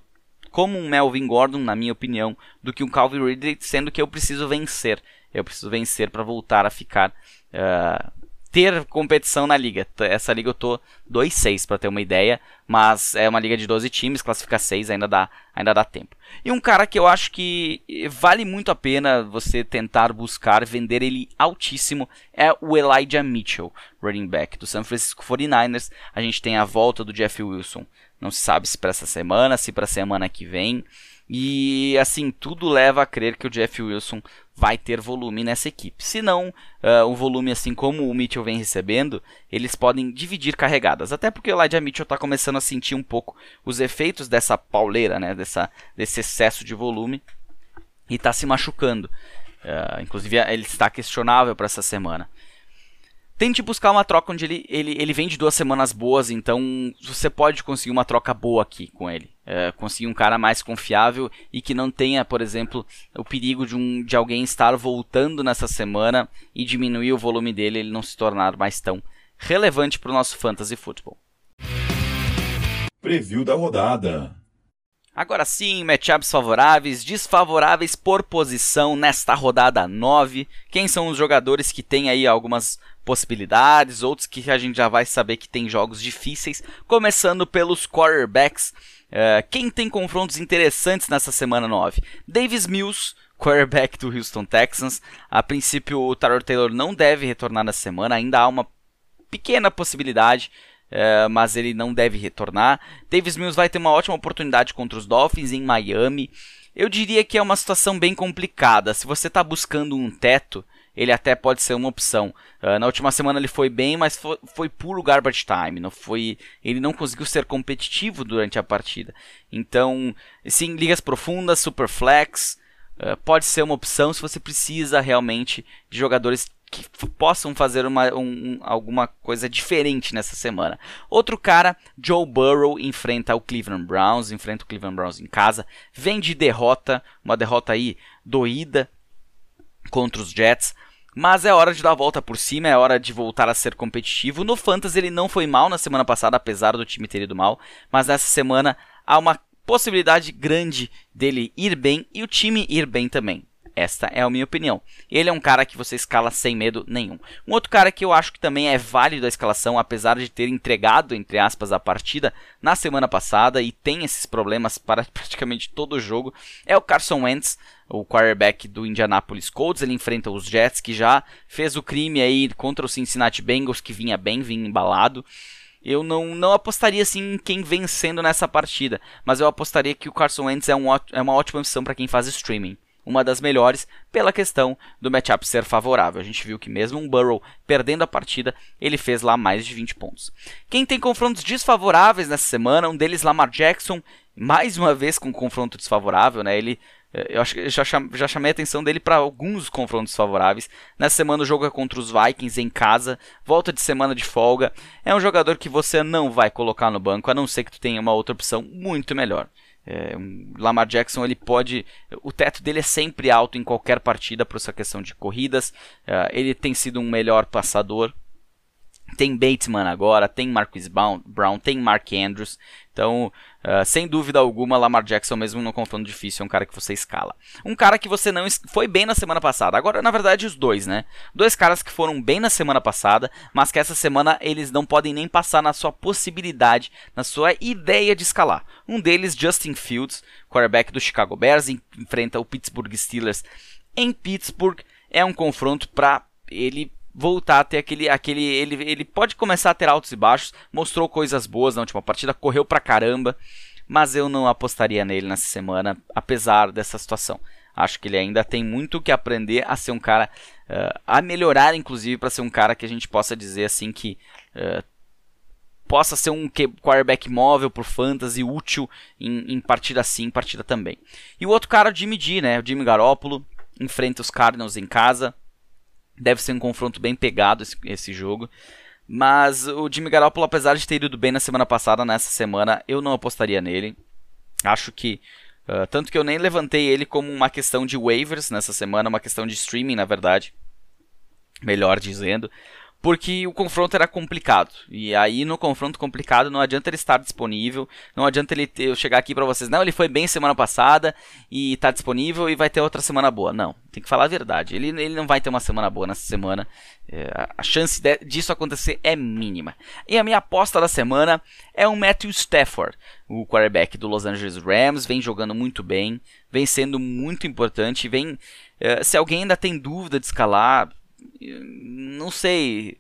como um Melvin Gordon, na minha opinião, do que um Calvin Ridley, sendo que eu preciso vencer. Eu preciso vencer para voltar a ficar uh, ter competição na liga. Essa liga eu tô 2-6 para ter uma ideia, mas é uma liga de 12 times, classifica 6, ainda dá, ainda dá tempo. E um cara que eu acho que vale muito a pena você tentar buscar vender ele altíssimo é o Elijah Mitchell, running back do San Francisco 49ers. A gente tem a volta do Jeff Wilson. Não se sabe se para essa semana, se para semana que vem. E assim, tudo leva a crer que o Jeff Wilson vai ter volume nessa equipe. Se não, uh, o volume, assim como o Mitchell vem recebendo, eles podem dividir carregadas. Até porque o Elijah Mitchell está começando a sentir um pouco os efeitos dessa pauleira, né, dessa, desse excesso de volume, e está se machucando. Uh, inclusive, ele está questionável para essa semana. Tente buscar uma troca onde ele, ele, ele vem de duas semanas boas, então você pode conseguir uma troca boa aqui com ele. É, conseguir um cara mais confiável e que não tenha, por exemplo, o perigo de, um, de alguém estar voltando nessa semana e diminuir o volume dele, ele não se tornar mais tão relevante para o nosso fantasy futebol. Preview da rodada. Agora sim, matchups favoráveis, desfavoráveis por posição nesta rodada 9. Quem são os jogadores que têm aí algumas possibilidades, outros que a gente já vai saber que tem jogos difíceis, começando pelos quarterbacks. Uh, quem tem confrontos interessantes nessa semana 9? Davis Mills, quarterback do Houston Texans. A princípio, o Tyrod Taylor não deve retornar nessa semana, ainda há uma pequena possibilidade. Uh, mas ele não deve retornar. Davis Mills vai ter uma ótima oportunidade contra os Dolphins em Miami. Eu diria que é uma situação bem complicada. Se você está buscando um teto, ele até pode ser uma opção. Uh, na última semana ele foi bem, mas foi, foi, puro garbage time. Não foi, ele não conseguiu ser competitivo durante a partida. Então, sim, ligas profundas, super flex, uh, pode ser uma opção se você precisa realmente de jogadores que possam fazer uma, um, alguma coisa diferente nessa semana. Outro cara, Joe Burrow, enfrenta o Cleveland Browns, enfrenta o Cleveland Browns em casa, vem de derrota, uma derrota aí doída contra os Jets. Mas é hora de dar a volta por cima, é hora de voltar a ser competitivo. No Fantasy ele não foi mal na semana passada, apesar do time ter ido mal. Mas nessa semana há uma possibilidade grande dele ir bem e o time ir bem também. Esta é a minha opinião. Ele é um cara que você escala sem medo nenhum. Um outro cara que eu acho que também é válido a escalação, apesar de ter entregado, entre aspas, a partida na semana passada e tem esses problemas para praticamente todo o jogo, é o Carson Wentz, o quarterback do Indianapolis Colts. Ele enfrenta os Jets, que já fez o crime aí contra o Cincinnati Bengals, que vinha bem, vinha embalado eu não, não apostaria assim em quem vencendo nessa partida, mas eu apostaria que o Carson Wentz é, um, é uma ótima opção para quem faz streaming uma das melhores pela questão do matchup ser favorável. A gente viu que mesmo um Burrow perdendo a partida, ele fez lá mais de 20 pontos. Quem tem confrontos desfavoráveis nessa semana, um deles Lamar Jackson, mais uma vez com confronto desfavorável, né? Ele eh, eu acho que já, já chamei a atenção dele para alguns confrontos favoráveis. Nessa semana o jogo é contra os Vikings em casa, volta de semana de folga. É um jogador que você não vai colocar no banco, a não ser que tu tenha uma outra opção muito melhor. É, um Lamar Jackson ele pode, o teto dele é sempre alto em qualquer partida por essa questão de corridas. É, ele tem sido um melhor passador. Tem Bateman agora, tem Marcus Brown, tem Mark Andrews. Então, uh, sem dúvida alguma, Lamar Jackson, mesmo no confronto difícil, é um cara que você escala. Um cara que você não foi bem na semana passada. Agora, na verdade, os dois, né? Dois caras que foram bem na semana passada, mas que essa semana eles não podem nem passar na sua possibilidade, na sua ideia de escalar. Um deles, Justin Fields, quarterback do Chicago Bears, enfrenta o Pittsburgh Steelers em Pittsburgh. É um confronto para ele voltar a ter aquele. aquele ele, ele pode começar a ter altos e baixos, mostrou coisas boas na última partida, correu pra caramba, mas eu não apostaria nele nessa semana, apesar dessa situação. Acho que ele ainda tem muito que aprender a ser um cara, uh, a melhorar inclusive para ser um cara que a gente possa dizer assim que uh, possa ser um quarterback móvel por fantasy, útil em, em partida sim, partida também. E o outro cara, o Jimmy G, né? O Jimmy Garoppolo, enfrenta os Cardinals em casa. Deve ser um confronto bem pegado esse, esse jogo. Mas o Jimmy Garoppolo, apesar de ter ido bem na semana passada, nessa semana eu não apostaria nele. Acho que. Uh, tanto que eu nem levantei ele como uma questão de waivers nessa semana, uma questão de streaming, na verdade. Melhor dizendo porque o confronto era complicado. E aí no confronto complicado não adianta ele estar disponível, não adianta ele ter, eu chegar aqui para vocês, não, ele foi bem semana passada e está disponível e vai ter outra semana boa. Não, tem que falar a verdade. Ele, ele não vai ter uma semana boa nessa semana. É, a chance de, disso acontecer é mínima. E a minha aposta da semana é o Matthew Stafford, o quarterback do Los Angeles Rams, vem jogando muito bem, vem sendo muito importante, vem é, se alguém ainda tem dúvida de escalar, não sei.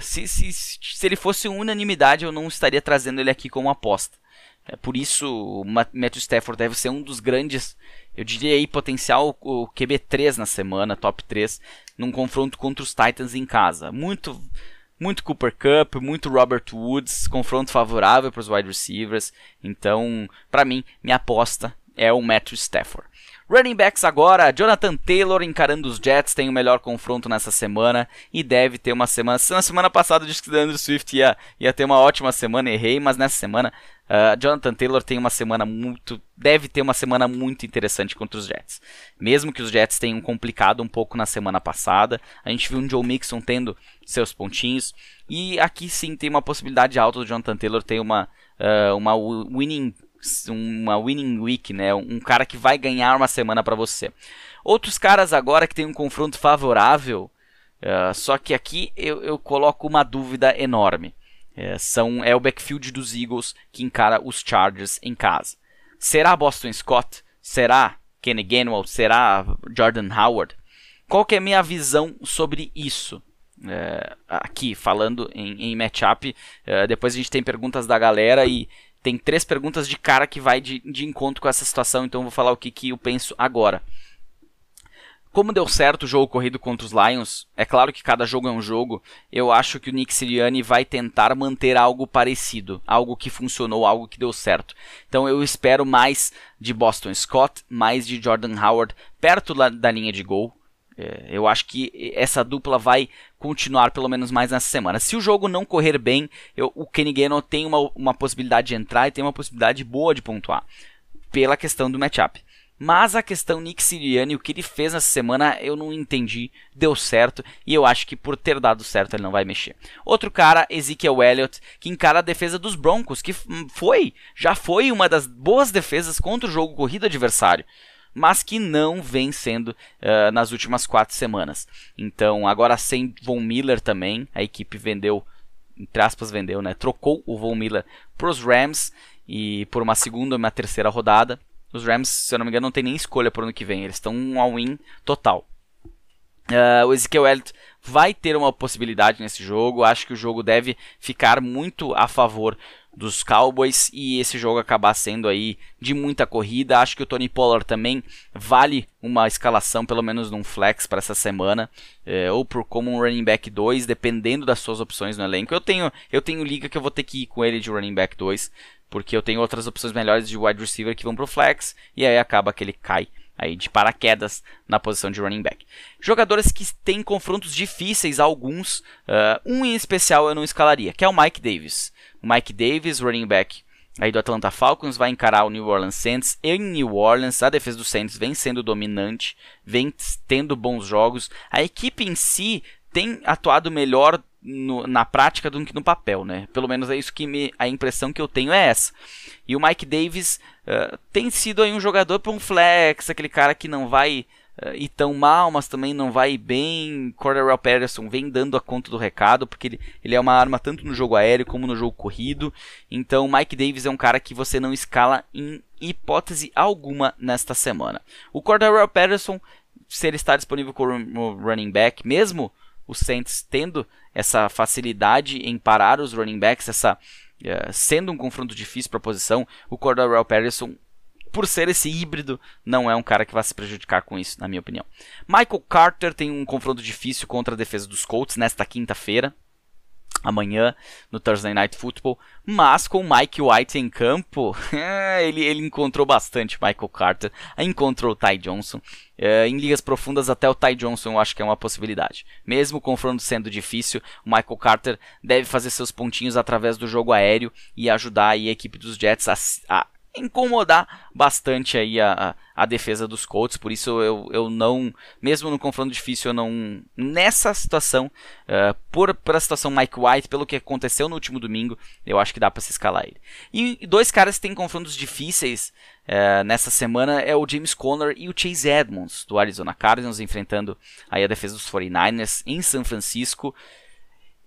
Se, se, se ele fosse unanimidade, eu não estaria trazendo ele aqui como aposta. É, por isso, o Matthew Stafford deve ser um dos grandes, eu diria aí, potencial o QB3 na semana, top 3, num confronto contra os Titans em casa. Muito, muito Cooper Cup, muito Robert Woods, confronto favorável para os wide receivers. Então, para mim, minha aposta é o Matthew Stafford. Running backs agora, Jonathan Taylor encarando os Jets, tem o melhor confronto nessa semana e deve ter uma semana. Na semana passada eu disse que o Andrew Swift ia, ia ter uma ótima semana, errei, mas nessa semana uh, Jonathan Taylor tem uma semana muito. deve ter uma semana muito interessante contra os Jets. Mesmo que os Jets tenham complicado um pouco na semana passada, a gente viu um Joe Mixon tendo seus pontinhos e aqui sim tem uma possibilidade alta do Jonathan Taylor ter uma, uh, uma winning uma winning week, né? Um cara que vai ganhar uma semana para você. Outros caras agora que tem um confronto favorável, uh, só que aqui eu, eu, coloco uma dúvida enorme. É, são, é o backfield dos Eagles que encara os Chargers em casa. Será Boston Scott? Será Kenny Gainwell? Será Jordan Howard? Qual que é a minha visão sobre isso? É, aqui, falando em, em matchup, é, depois a gente tem perguntas da galera e tem três perguntas de cara que vai de, de encontro com essa situação, então eu vou falar o que, que eu penso agora. Como deu certo o jogo corrido contra os Lions, é claro que cada jogo é um jogo, eu acho que o Nick Sirianni vai tentar manter algo parecido, algo que funcionou, algo que deu certo. Então eu espero mais de Boston Scott, mais de Jordan Howard perto da linha de gol, eu acho que essa dupla vai continuar pelo menos mais nessa semana. Se o jogo não correr bem, eu, o Kenny Gannon tem uma, uma possibilidade de entrar e tem uma possibilidade boa de pontuar, pela questão do matchup. Mas a questão Nick Sirianni, o que ele fez nessa semana, eu não entendi, deu certo, e eu acho que por ter dado certo ele não vai mexer. Outro cara, Ezekiel Elliott, que encara a defesa dos Broncos, que foi, já foi uma das boas defesas contra o jogo corrido adversário mas que não vem sendo uh, nas últimas quatro semanas. Então, agora sem Von Miller também, a equipe vendeu, entre aspas, vendeu, né? Trocou o Von Miller para os Rams e por uma segunda ou uma terceira rodada. Os Rams, se eu não me engano, não tem nem escolha para o ano que vem, eles estão um all-in total. Uh, o Ezekiel Elliott vai ter uma possibilidade nesse jogo. Acho que o jogo deve ficar muito a favor dos Cowboys e esse jogo acabar sendo aí de muita corrida. Acho que o Tony Pollard também vale uma escalação, pelo menos num flex para essa semana, é, ou por como um running back 2, dependendo das suas opções no elenco. Eu tenho, eu tenho liga que eu vou ter que ir com ele de running back 2, porque eu tenho outras opções melhores de wide receiver que vão pro flex e aí acaba que ele cai aí de paraquedas na posição de running back. Jogadores que têm confrontos difíceis, alguns, uh, um em especial eu não escalaria, que é o Mike Davis. O Mike Davis, running back aí do Atlanta Falcons, vai encarar o New Orleans Saints. Em New Orleans, a defesa do Saints vem sendo dominante, vem tendo bons jogos. A equipe em si tem atuado melhor no, na prática do que no papel, né? Pelo menos é isso que me, a impressão que eu tenho é essa. E o Mike Davis uh, tem sido aí um jogador para um flex, aquele cara que não vai uh, ir tão mal, mas também não vai bem. Cordell Patterson vem dando a conta do recado, porque ele, ele é uma arma tanto no jogo aéreo como no jogo corrido. Então, Mike Davis é um cara que você não escala em hipótese alguma nesta semana. O Cordell Patterson, se ele está disponível como running back, mesmo o Saints tendo essa facilidade em parar os running backs, essa uh, sendo um confronto difícil para a posição, o Cordell Patterson por ser esse híbrido, não é um cara que vai se prejudicar com isso, na minha opinião. Michael Carter tem um confronto difícil contra a defesa dos Colts nesta quinta-feira. Amanhã no Thursday Night Football, mas com Mike White em campo, ele, ele encontrou bastante Michael Carter, encontrou o Ty Johnson. É, em ligas profundas, até o Ty Johnson eu acho que é uma possibilidade. Mesmo o confronto sendo difícil, o Michael Carter deve fazer seus pontinhos através do jogo aéreo e ajudar a equipe dos Jets a, a incomodar bastante aí a, a, defesa dos Colts, por isso eu, eu não, mesmo no confronto difícil, eu não, nessa situação, uh, por, por a situação Mike White, pelo que aconteceu no último domingo, eu acho que dá para se escalar ele. E, dois caras que têm confrontos difíceis uh, nessa semana é o James Conner e o Chase Edmonds, do Arizona Cardinals, enfrentando aí a defesa dos 49ers em São Francisco.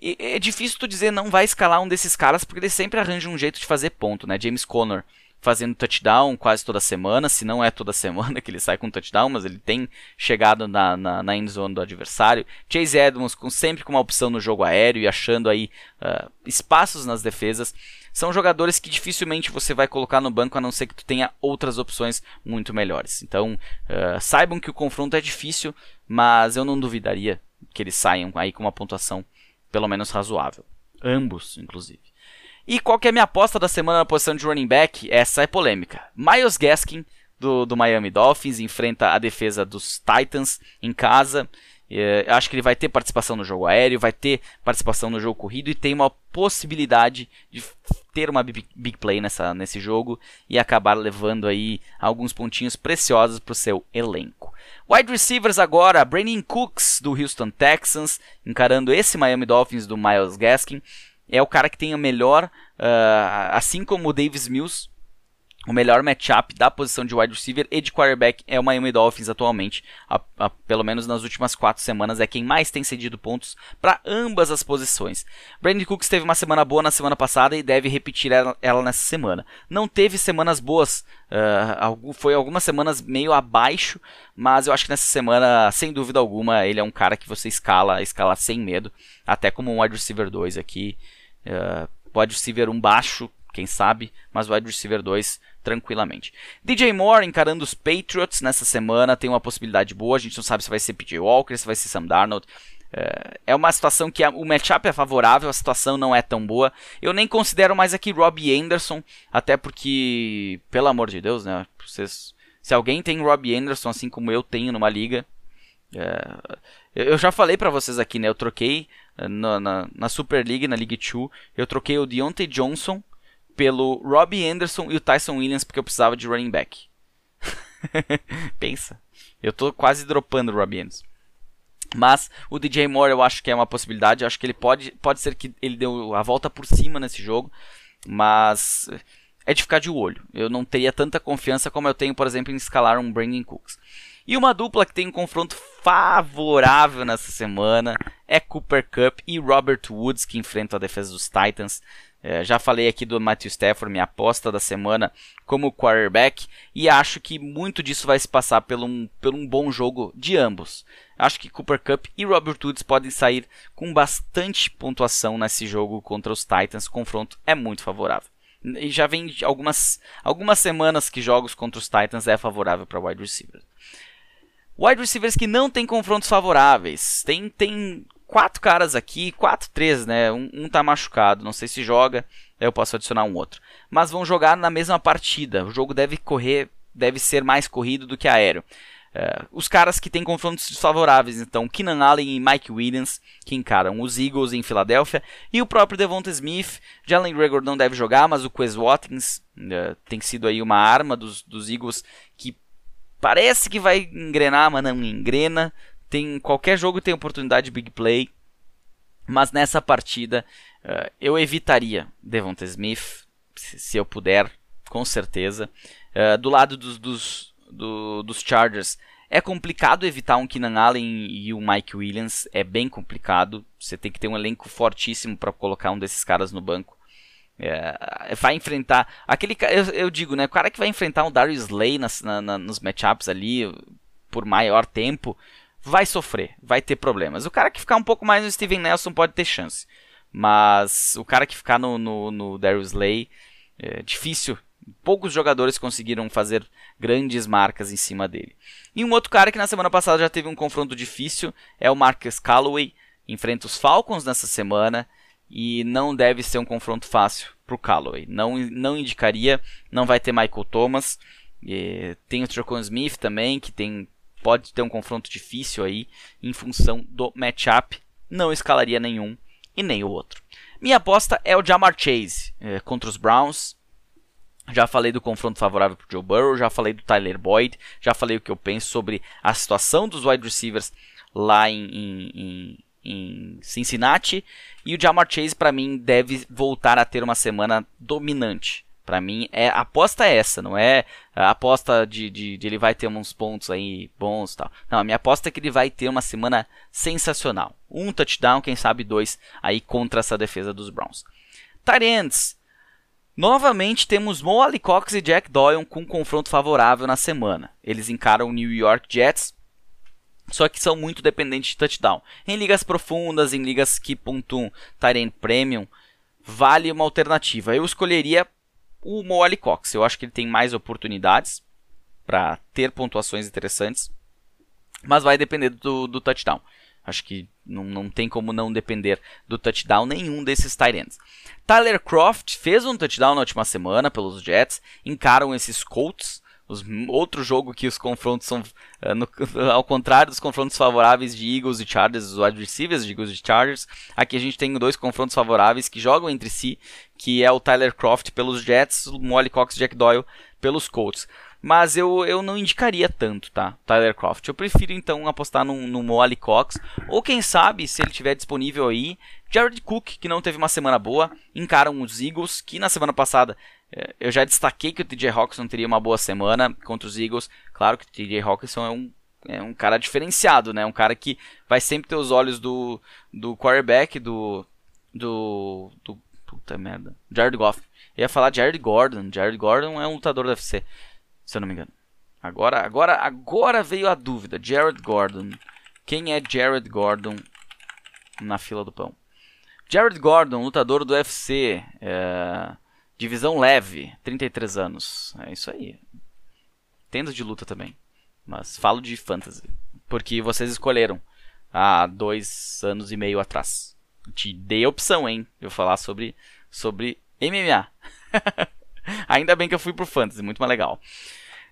E, é difícil tu dizer não vai escalar um desses caras, porque eles sempre arranjam um jeito de fazer ponto, né? James Conner fazendo touchdown quase toda semana, se não é toda semana que ele sai com touchdown, mas ele tem chegado na, na, na do adversário. Chase Edmonds com, sempre com uma opção no jogo aéreo e achando aí uh, espaços nas defesas. São jogadores que dificilmente você vai colocar no banco a não ser que tu tenha outras opções muito melhores. Então uh, saibam que o confronto é difícil, mas eu não duvidaria que eles saiam aí com uma pontuação pelo menos razoável. Ambos, inclusive. E qual que é a minha aposta da semana na posição de running back? Essa é polêmica. Miles Gaskin, do, do Miami Dolphins, enfrenta a defesa dos Titans em casa. É, acho que ele vai ter participação no jogo aéreo, vai ter participação no jogo corrido e tem uma possibilidade de ter uma big, big play nessa, nesse jogo e acabar levando aí alguns pontinhos preciosos para o seu elenco. Wide receivers agora, Brandon Cooks do Houston Texans, encarando esse Miami Dolphins do Miles Gaskin é o cara que tem a melhor, uh, assim como o Davis Mills, o melhor matchup da posição de wide receiver e de quarterback é o Miami Dolphins atualmente, a, a, pelo menos nas últimas quatro semanas, é quem mais tem cedido pontos para ambas as posições. Brandon Cooks teve uma semana boa na semana passada e deve repetir ela, ela nessa semana. Não teve semanas boas, uh, foi algumas semanas meio abaixo, mas eu acho que nessa semana, sem dúvida alguma, ele é um cara que você escala, escala sem medo, até como um wide receiver 2 aqui. Uh, wide receiver um baixo, quem sabe, mas wide receiver 2 tranquilamente. DJ Moore encarando os Patriots nessa semana tem uma possibilidade boa, a gente não sabe se vai ser PJ Walker, se vai ser Sam Darnold. É, é uma situação que a, o matchup é favorável, a situação não é tão boa. Eu nem considero mais aqui Robbie Anderson, até porque, pelo amor de Deus, né? Vocês, se alguém tem Robbie Anderson, assim como eu tenho numa liga, é, eu já falei para vocês aqui, né? Eu troquei eh, na, na, na Super League, na League 2, eu troquei o Deontay Johnson pelo Robbie Anderson e o Tyson Williams porque eu precisava de running back. Pensa. Eu tô quase dropando o Robbie Anderson. Mas o DJ Moore eu acho que é uma possibilidade. Eu acho que ele pode. Pode ser que ele deu a volta por cima nesse jogo. Mas é de ficar de olho. Eu não teria tanta confiança como eu tenho, por exemplo, em escalar um Brandon Cooks. E uma dupla que tem um confronto favorável nessa semana é Cooper Cup e Robert Woods, que enfrentam a defesa dos Titans. É, já falei aqui do Matthew Stafford, minha aposta da semana como quarterback, e acho que muito disso vai se passar pelo um, pelo um bom jogo de ambos. Acho que Cooper Cup e Robert Woods podem sair com bastante pontuação nesse jogo contra os Titans. O confronto é muito favorável. E já vem algumas, algumas semanas que jogos contra os Titans é favorável para wide receivers. Wide receivers que não têm confrontos favoráveis. Tem, tem quatro caras aqui, quatro, três, né? Um, um tá machucado, não sei se joga, eu posso adicionar um outro. Mas vão jogar na mesma partida. O jogo deve correr, deve ser mais corrido do que aéreo. Uh, os caras que têm confrontos desfavoráveis, então, Keenan Allen e Mike Williams, que encaram os Eagles em Filadélfia, e o próprio Devonta Smith. Jalen Rager não deve jogar, mas o Quez Watkins uh, tem sido aí uma arma dos, dos Eagles que parece que vai engrenar, mas não engrena tem qualquer jogo tem oportunidade de big play, mas nessa partida uh, eu evitaria Devonta Smith, se, eu puder, com certeza. Uh, do lado dos, dos, do, dos Chargers, é complicado evitar um Keenan Allen e um Mike Williams, é bem complicado. Você tem que ter um elenco fortíssimo para colocar um desses caras no banco. É, vai enfrentar aquele eu, eu, digo né o cara que vai enfrentar o Darius Slay nas, na, na, nos matchups ali por maior tempo vai sofrer, vai ter problemas. O cara que ficar um pouco mais no Steven Nelson pode ter chance. Mas o cara que ficar no, no, no Darius Lay é difícil. Poucos jogadores conseguiram fazer grandes marcas em cima dele. E um outro cara que na semana passada já teve um confronto difícil é o Marcus Calloway. Enfrenta os Falcons nessa semana. e não deve ser um confronto fácil para o Callaway. Não, não indicaria, não vai ter Michael Thomas. tem o Trocon Smith também, que tem, pode ter um confronto difícil aí em função do matchup. Não escalaria nenhum e nem o outro. Minha aposta é o Jamar Chase é, contra os Browns. Já falei do confronto favorável para Joe Burrow, já falei do Tyler Boyd, já falei o que eu penso sobre a situação dos wide receivers lá em, em, em Cincinnati. E o Jamar Chase, para mim, deve voltar a ter uma semana dominante. Para mim, é, a aposta é essa, não é a aposta de, de, de, ele vai ter uns pontos aí bons tal. Não, a minha aposta é que ele vai ter uma semana sensacional. Um touchdown, quem sabe dois, aí contra essa defesa dos Browns. Tyrants. Novamente temos Mo Cox e Jack Doyle com um confronto favorável na semana. Eles encaram o New York Jets, só que são muito dependentes de touchdown. Em ligas profundas, em ligas que pontuam Tyrant Premium, vale uma alternativa. Eu escolheria o Moali Cox. Eu acho que ele tem mais oportunidades para ter pontuações interessantes, mas vai depender do, do touchdown. Acho que não, não tem como não depender do touchdown nenhum desses Tyrants. Tyler Croft fez um touchdown na última semana pelos Jets, encaram esses Colts os, outro jogo que os confrontos são, uh, no, ao contrário dos confrontos favoráveis de Eagles e Chargers, os receivers de Eagles e Chargers, aqui a gente tem dois confrontos favoráveis que jogam entre si, que é o Tyler Croft pelos Jets, o Molly Cox Jack Doyle pelos Colts. Mas eu, eu não indicaria tanto, tá? Tyler Croft. Eu prefiro então apostar no, no Molly Cox. Ou quem sabe, se ele tiver disponível aí, Jared Cook, que não teve uma semana boa, encaram os Eagles, que na semana passada eu já destaquei que o TJ Hawkinson teria uma boa semana contra os Eagles. Claro que o TJ Hawkinson é um, é um cara diferenciado, né? Um cara que vai sempre ter os olhos do, do quarterback, do, do, do. Puta merda. Jared Goff. Eu ia falar Jared Gordon. Jared Gordon é um lutador do UFC, se eu não me engano. Agora, agora, agora veio a dúvida. Jared Gordon. Quem é Jared Gordon na fila do pão? Jared Gordon, lutador do UFC. É Divisão leve, 33 anos. É isso aí. Tendo de luta também. Mas falo de fantasy. Porque vocês escolheram há dois anos e meio atrás. Te dei a opção, hein? Eu falar sobre, sobre MMA. Ainda bem que eu fui pro fantasy, muito mais legal.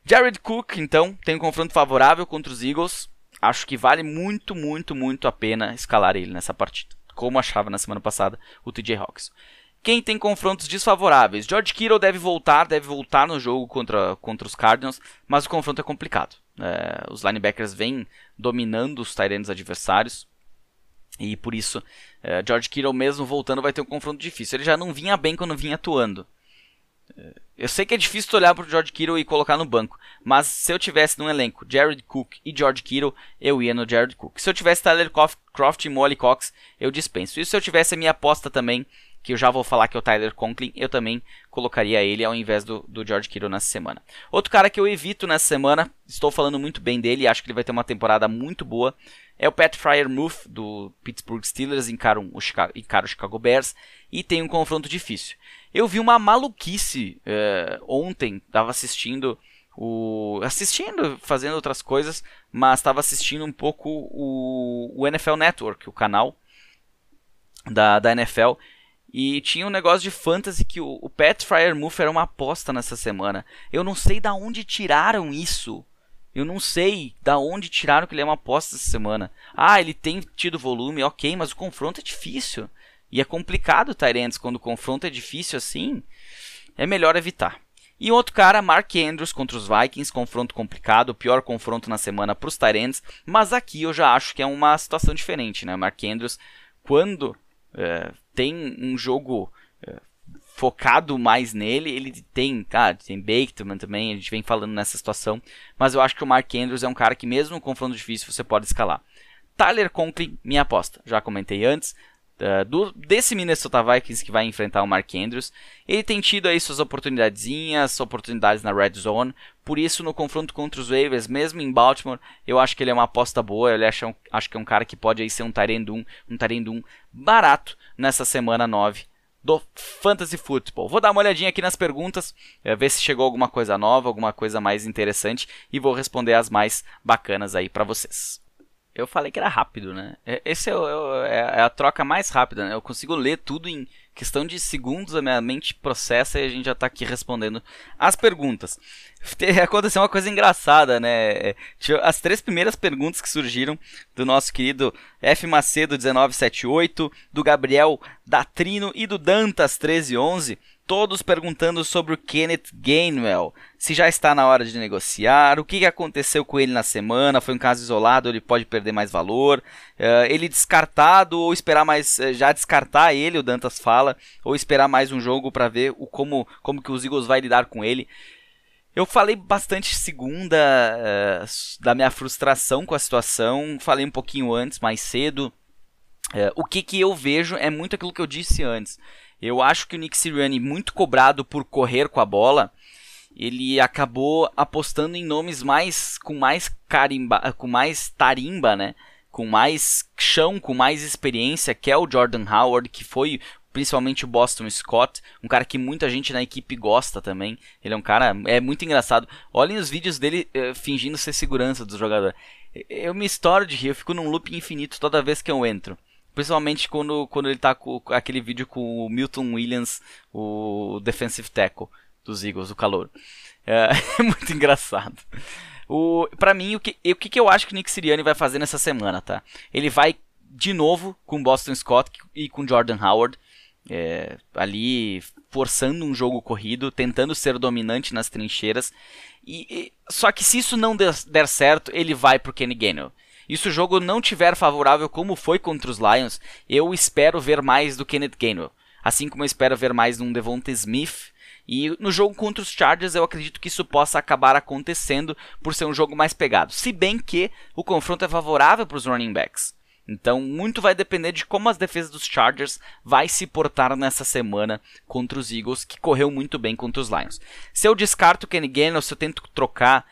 Jared Cook, então, tem um confronto favorável contra os Eagles. Acho que vale muito, muito, muito a pena escalar ele nessa partida. Como achava na semana passada o TJ Hawks. Quem tem confrontos desfavoráveis? George Kittle deve voltar, deve voltar no jogo contra, contra os Cardinals, mas o confronto é complicado. É, os linebackers vêm dominando os Tyrants adversários. E por isso, é, George Kittle mesmo voltando vai ter um confronto difícil. Ele já não vinha bem quando vinha atuando. É, eu sei que é difícil olhar para o George Kittle e colocar no banco, mas se eu tivesse no elenco Jared Cook e George Kittle, eu ia no Jared Cook. Se eu tivesse Tyler Croft e Molly Cox, eu dispenso. E se eu tivesse a minha aposta também que eu já vou falar que é o Tyler Conklin, eu também colocaria ele ao invés do, do George Kittle nessa semana. Outro cara que eu evito nessa semana, estou falando muito bem dele, acho que ele vai ter uma temporada muito boa, é o Pat Fryermuth do Pittsburgh Steelers, encara o, Chicago, encara o Chicago Bears e tem um confronto difícil. Eu vi uma maluquice é, ontem, estava assistindo o assistindo, fazendo outras coisas, mas estava assistindo um pouco o, o NFL Network, o canal da, da NFL, e tinha um negócio de fantasy que o, o Pat Fryermuth era uma aposta nessa semana. Eu não sei da onde tiraram isso. Eu não sei da onde tiraram que ele é uma aposta essa semana. Ah, ele tem tido volume, ok, mas o confronto é difícil. E é complicado, Tyrants, quando o confronto é difícil assim. É melhor evitar. E outro cara, Mark Andrews contra os Vikings, confronto complicado, pior confronto na semana para os Tyrants, mas aqui eu já acho que é uma situação diferente, né? Mark Andrews, quando é, tem um jogo é, focado mais nele. Ele tem, cara, tem Bateman também, a gente vem falando nessa situação. Mas eu acho que o Mark Andrews é um cara que, mesmo no confronto difícil, você pode escalar. Tyler Conklin, minha aposta, já comentei antes. Do, desse Minnesota Vikings que vai enfrentar o Mark Andrews, ele tem tido aí suas oportunidadezinhas, oportunidades na red zone, por isso no confronto contra os Ravens, mesmo em Baltimore, eu acho que ele é uma aposta boa, eu acho, acho que é um cara que pode aí ser um Tyrendum, um Tyrendum barato nessa semana 9 do Fantasy Football. Vou dar uma olhadinha aqui nas perguntas, eh, ver se chegou alguma coisa nova, alguma coisa mais interessante e vou responder as mais bacanas aí para vocês. Eu falei que era rápido, né? É, esse é, é, é, a troca mais rápida, né? Eu consigo ler tudo em questão de segundos, a minha mente processa e a gente já tá aqui respondendo as perguntas. Aconteceu uma coisa engraçada, né? As três primeiras perguntas que surgiram do nosso querido F. Macedo 1978, do Gabriel Datrino e do Dantas 1311 todos perguntando sobre o Kenneth Gainwell, se já está na hora de negociar, o que aconteceu com ele na semana, foi um caso isolado, ele pode perder mais valor, uh, ele descartado ou esperar mais, uh, já descartar ele, o Dantas fala, ou esperar mais um jogo para ver o, como, como que os Eagles vai lidar com ele. Eu falei bastante segunda uh, da minha frustração com a situação, falei um pouquinho antes, mais cedo. o que, que eu vejo é muito aquilo que eu disse antes. Eu acho que o Nick Sirianni, muito cobrado por correr com a bola, ele acabou apostando em nomes mais com mais carimba, com mais tarimba, né? Com mais chão, com mais experiência, que é o Jordan Howard, que foi principalmente o Boston Scott, um cara que muita gente na equipe gosta também. Ele é um cara é muito engraçado. Olhem os vídeos dele uh, fingindo ser segurança dos jogadores. Eu me estouro de rir, eu fico num loop infinito toda vez que eu entro. Principalmente quando, quando ele tá com aquele vídeo com o Milton Williams, o defensive tackle dos Eagles, o calor. É, é muito engraçado. O, pra mim, o que, o que eu acho que o Nick Sirianni vai fazer nessa semana, tá? Ele vai de novo com Boston Scott e com Jordan Howard. É, ali forçando um jogo corrido, tentando ser dominante nas trincheiras. E, e, só que se isso não der, der certo, ele vai pro Kenny Gainwell. E se o jogo não tiver favorável como foi contra os Lions, eu espero ver mais do Kenneth Gainwell. Assim como eu espero ver mais de um Devonta Smith. E no jogo contra os Chargers eu acredito que isso possa acabar acontecendo por ser um jogo mais pegado. Se bem que o confronto é favorável para os running backs. Então, muito vai depender de como as defesas dos Chargers vai se portar nessa semana contra os Eagles, que correu muito bem contra os Lions. Se eu descarto o Kenny Gainwell, se eu tento trocar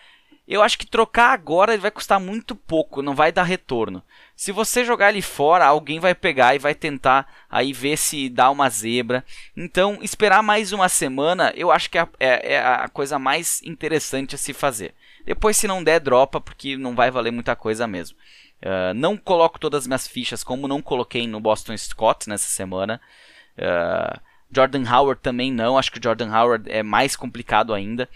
eu acho que trocar agora vai custar muito pouco, não vai dar retorno. Se você jogar ele fora, alguém vai pegar e vai tentar aí ver se dá uma zebra. Então, esperar mais uma semana, eu acho que é, é, é a coisa mais interessante a se fazer. Depois, se não der, dropa, porque não vai valer muita coisa mesmo. Uh, não coloco todas as minhas fichas como não coloquei no Boston Scott nessa semana. Uh, Jordan Howard também não, acho que o Jordan Howard é mais complicado ainda.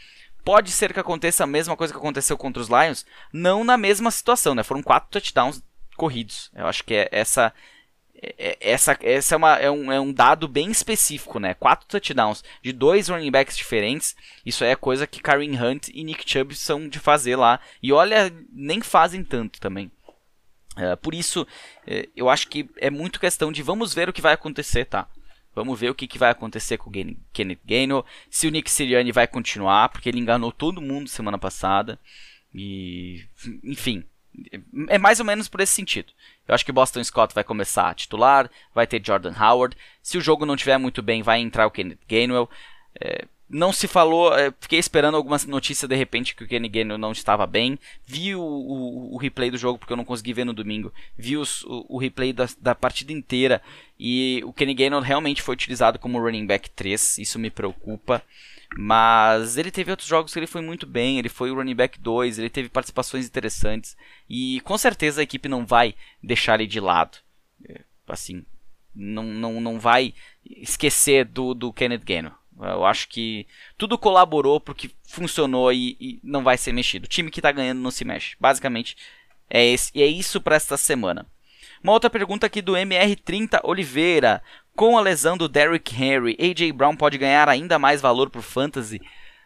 Pode ser que aconteça a mesma coisa que aconteceu contra os Lions, não na mesma situação, né? Foram quatro touchdowns corridos. Eu acho que é essa é, é, essa, essa é, uma, é, um, é um dado bem específico, né? Quatro touchdowns de dois running backs diferentes. Isso é coisa que Kareem Hunt e Nick Chubb são de fazer lá. E olha, nem fazem tanto também. Uh, por isso, uh, eu acho que é muito questão de vamos ver o que vai acontecer, tá? Vamos ver o que, que vai acontecer com o Kenneth Gainwell, se o Nick Sirianni vai continuar, porque ele enganou todo mundo semana passada. E, enfim, é mais ou menos por esse sentido. Eu acho que Boston Scott vai começar a titular, vai ter Jordan Howard. Se o jogo não tiver muito bem, vai entrar o Kenneth Gainwell. É, não se falou, é, fiquei esperando algumas notícias de repente que o Kenny Gainwell não estava bem. Vi o, o, o, replay do jogo porque eu não consegui ver no domingo. Vi os, o, o, replay da, da, partida inteira e o Kenny Gainwell realmente foi utilizado como running back 3. Isso me preocupa. Mas ele teve outros jogos que ele foi muito bem. Ele foi o running back 2, ele teve participações interessantes. E com certeza a equipe não vai deixar ele de lado. É, assim, não, não, não vai esquecer do, do Kenneth Gainwell. Eu acho que tudo colaborou porque funcionou e, e não vai ser mexido. O time que está ganhando não se mexe. Basicamente é, esse, é isso para esta semana. Uma outra pergunta aqui do MR30 Oliveira. Com a lesão do Derrick Henry, AJ Brown pode ganhar ainda mais valor para o Fantasy?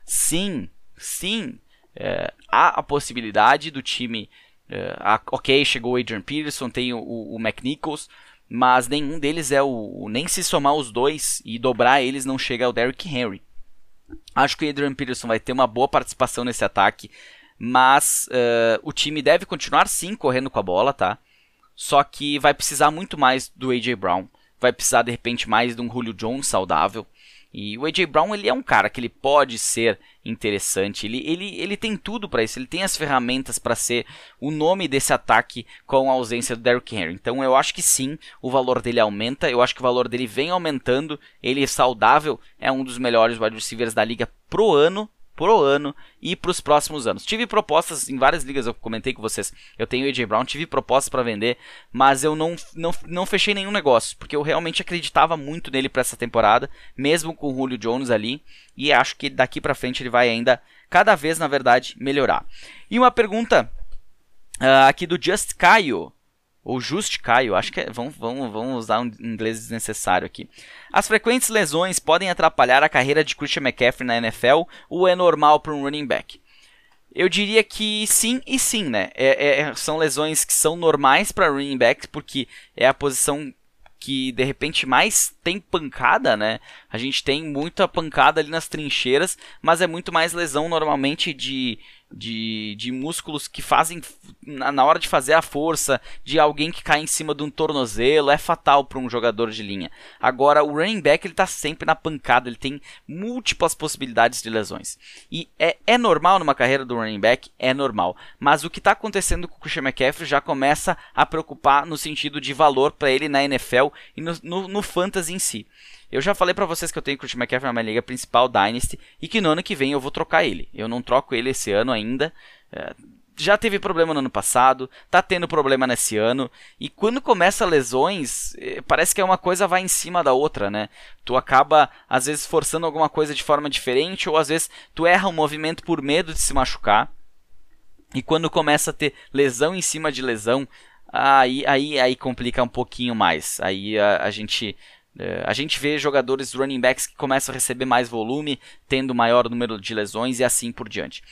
Sim, sim. É, há a possibilidade do time. É, a, ok, chegou o Adrian Peterson, tem o, o McNichols, mas nenhum deles é o. Nem se somar os dois e dobrar eles, não chega ao Derrick Henry. Acho que o Adrian Peterson vai ter uma boa participação nesse ataque, mas uh, o time deve continuar sim correndo com a bola, tá? Só que vai precisar muito mais do AJ Brown. Vai precisar de repente mais de um Julio Jones saudável. E o AJ Brown ele é um cara que ele pode ser interessante, ele, ele, ele tem tudo para isso, ele tem as ferramentas para ser o nome desse ataque com a ausência do Derrick Henry. Então eu acho que sim, o valor dele aumenta, eu acho que o valor dele vem aumentando, ele é saudável, é um dos melhores wide receivers da liga pro ano, pro ano e para os próximos anos. Tive propostas em várias ligas, eu comentei com vocês. Eu tenho o AJ Brown, tive propostas para vender, mas eu não, não, não fechei nenhum negócio, porque eu realmente acreditava muito nele para essa temporada, mesmo com o Julio Jones ali, e acho que daqui para frente ele vai ainda cada vez, na verdade, melhorar. E uma pergunta uh, aqui do Just Caio ou Just Caio, acho que é, vamos, vamos, vamos usar um inglês desnecessário aqui. As frequentes lesões podem atrapalhar a carreira de Christian McCaffrey na NFL ou é normal para um running back? Eu diria que sim e sim, né? É, é, são lesões que são normais para running back porque é a posição que de repente mais tem pancada, né? A gente tem muita pancada ali nas trincheiras, mas é muito mais lesão normalmente de de, de músculos que fazem na, na, hora de fazer a força de alguém que cai em cima de um tornozelo é fatal para um jogador de linha. Agora o running back ele está sempre na pancada, ele tem múltiplas possibilidades de lesões e é, é normal numa carreira do running back é normal, mas o que está acontecendo com o Christian McCaffrey já começa a preocupar no sentido de valor para ele na NFL e no, no, no fantasy em si. Eu já falei para vocês que eu tenho o Christian McCaffrey na minha liga principal Dynasty e que no ano que vem eu vou trocar ele. Eu não troco ele esse ano ainda. É, já teve problema no ano passado, tá tendo problema nesse ano, e quando começa lesões, é, parece que é uma coisa vai em cima da outra, né? Tu acaba, às vezes, forçando alguma coisa de forma diferente, ou às vezes tu erra um movimento por medo de se machucar. E quando começa a ter lesão em cima de lesão, aí, aí, aí complica um pouquinho mais. Aí a, a gente é, a gente vê jogadores running backs que começam a receber mais volume, tendo maior número de lesões e assim por diante.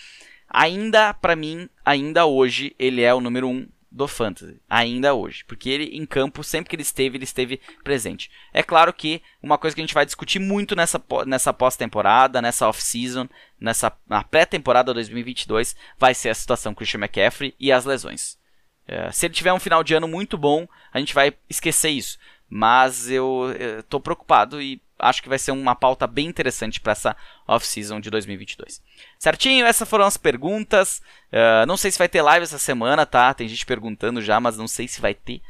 Ainda, para mim, ainda hoje, ele é o número 1 um do fantasy, ainda hoje, porque ele em campo, sempre que ele esteve, ele esteve presente. É claro que uma coisa que a gente vai discutir muito nessa, nessa pós-temporada, nessa off-season, nessa na pré-temporada 2022, vai ser a situação Christian McCaffrey e as lesões. É, se ele tiver um final de ano muito bom, a gente vai esquecer isso. Mas eu, estou preocupado e acho que vai ser uma pauta bem interessante para essa off-season de 2022. Certinho? Essas foram as perguntas. Uh, não sei se vai ter live essa semana, tá? Tem gente perguntando já, mas não sei se vai ter.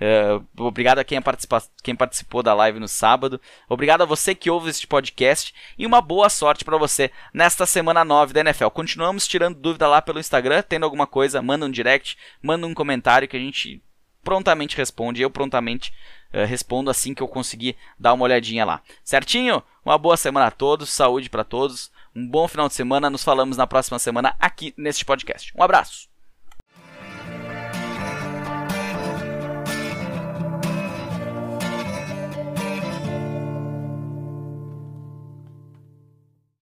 uh, obrigado a quem, quem, participou da live no sábado. Obrigado a você que ouve este podcast. E uma boa sorte para você nesta semana 9 da NFL. Continuamos tirando dúvida lá pelo Instagram. Tendo alguma coisa, manda um direct, manda um comentário que a gente prontamente responde. Eu prontamente uh, respondo assim que eu conseguir dar uma olhadinha lá. Certinho? Uma boa semana a todos, saúde para todos, um bom final de semana. Nos falamos na próxima semana aqui neste podcast. Um abraço.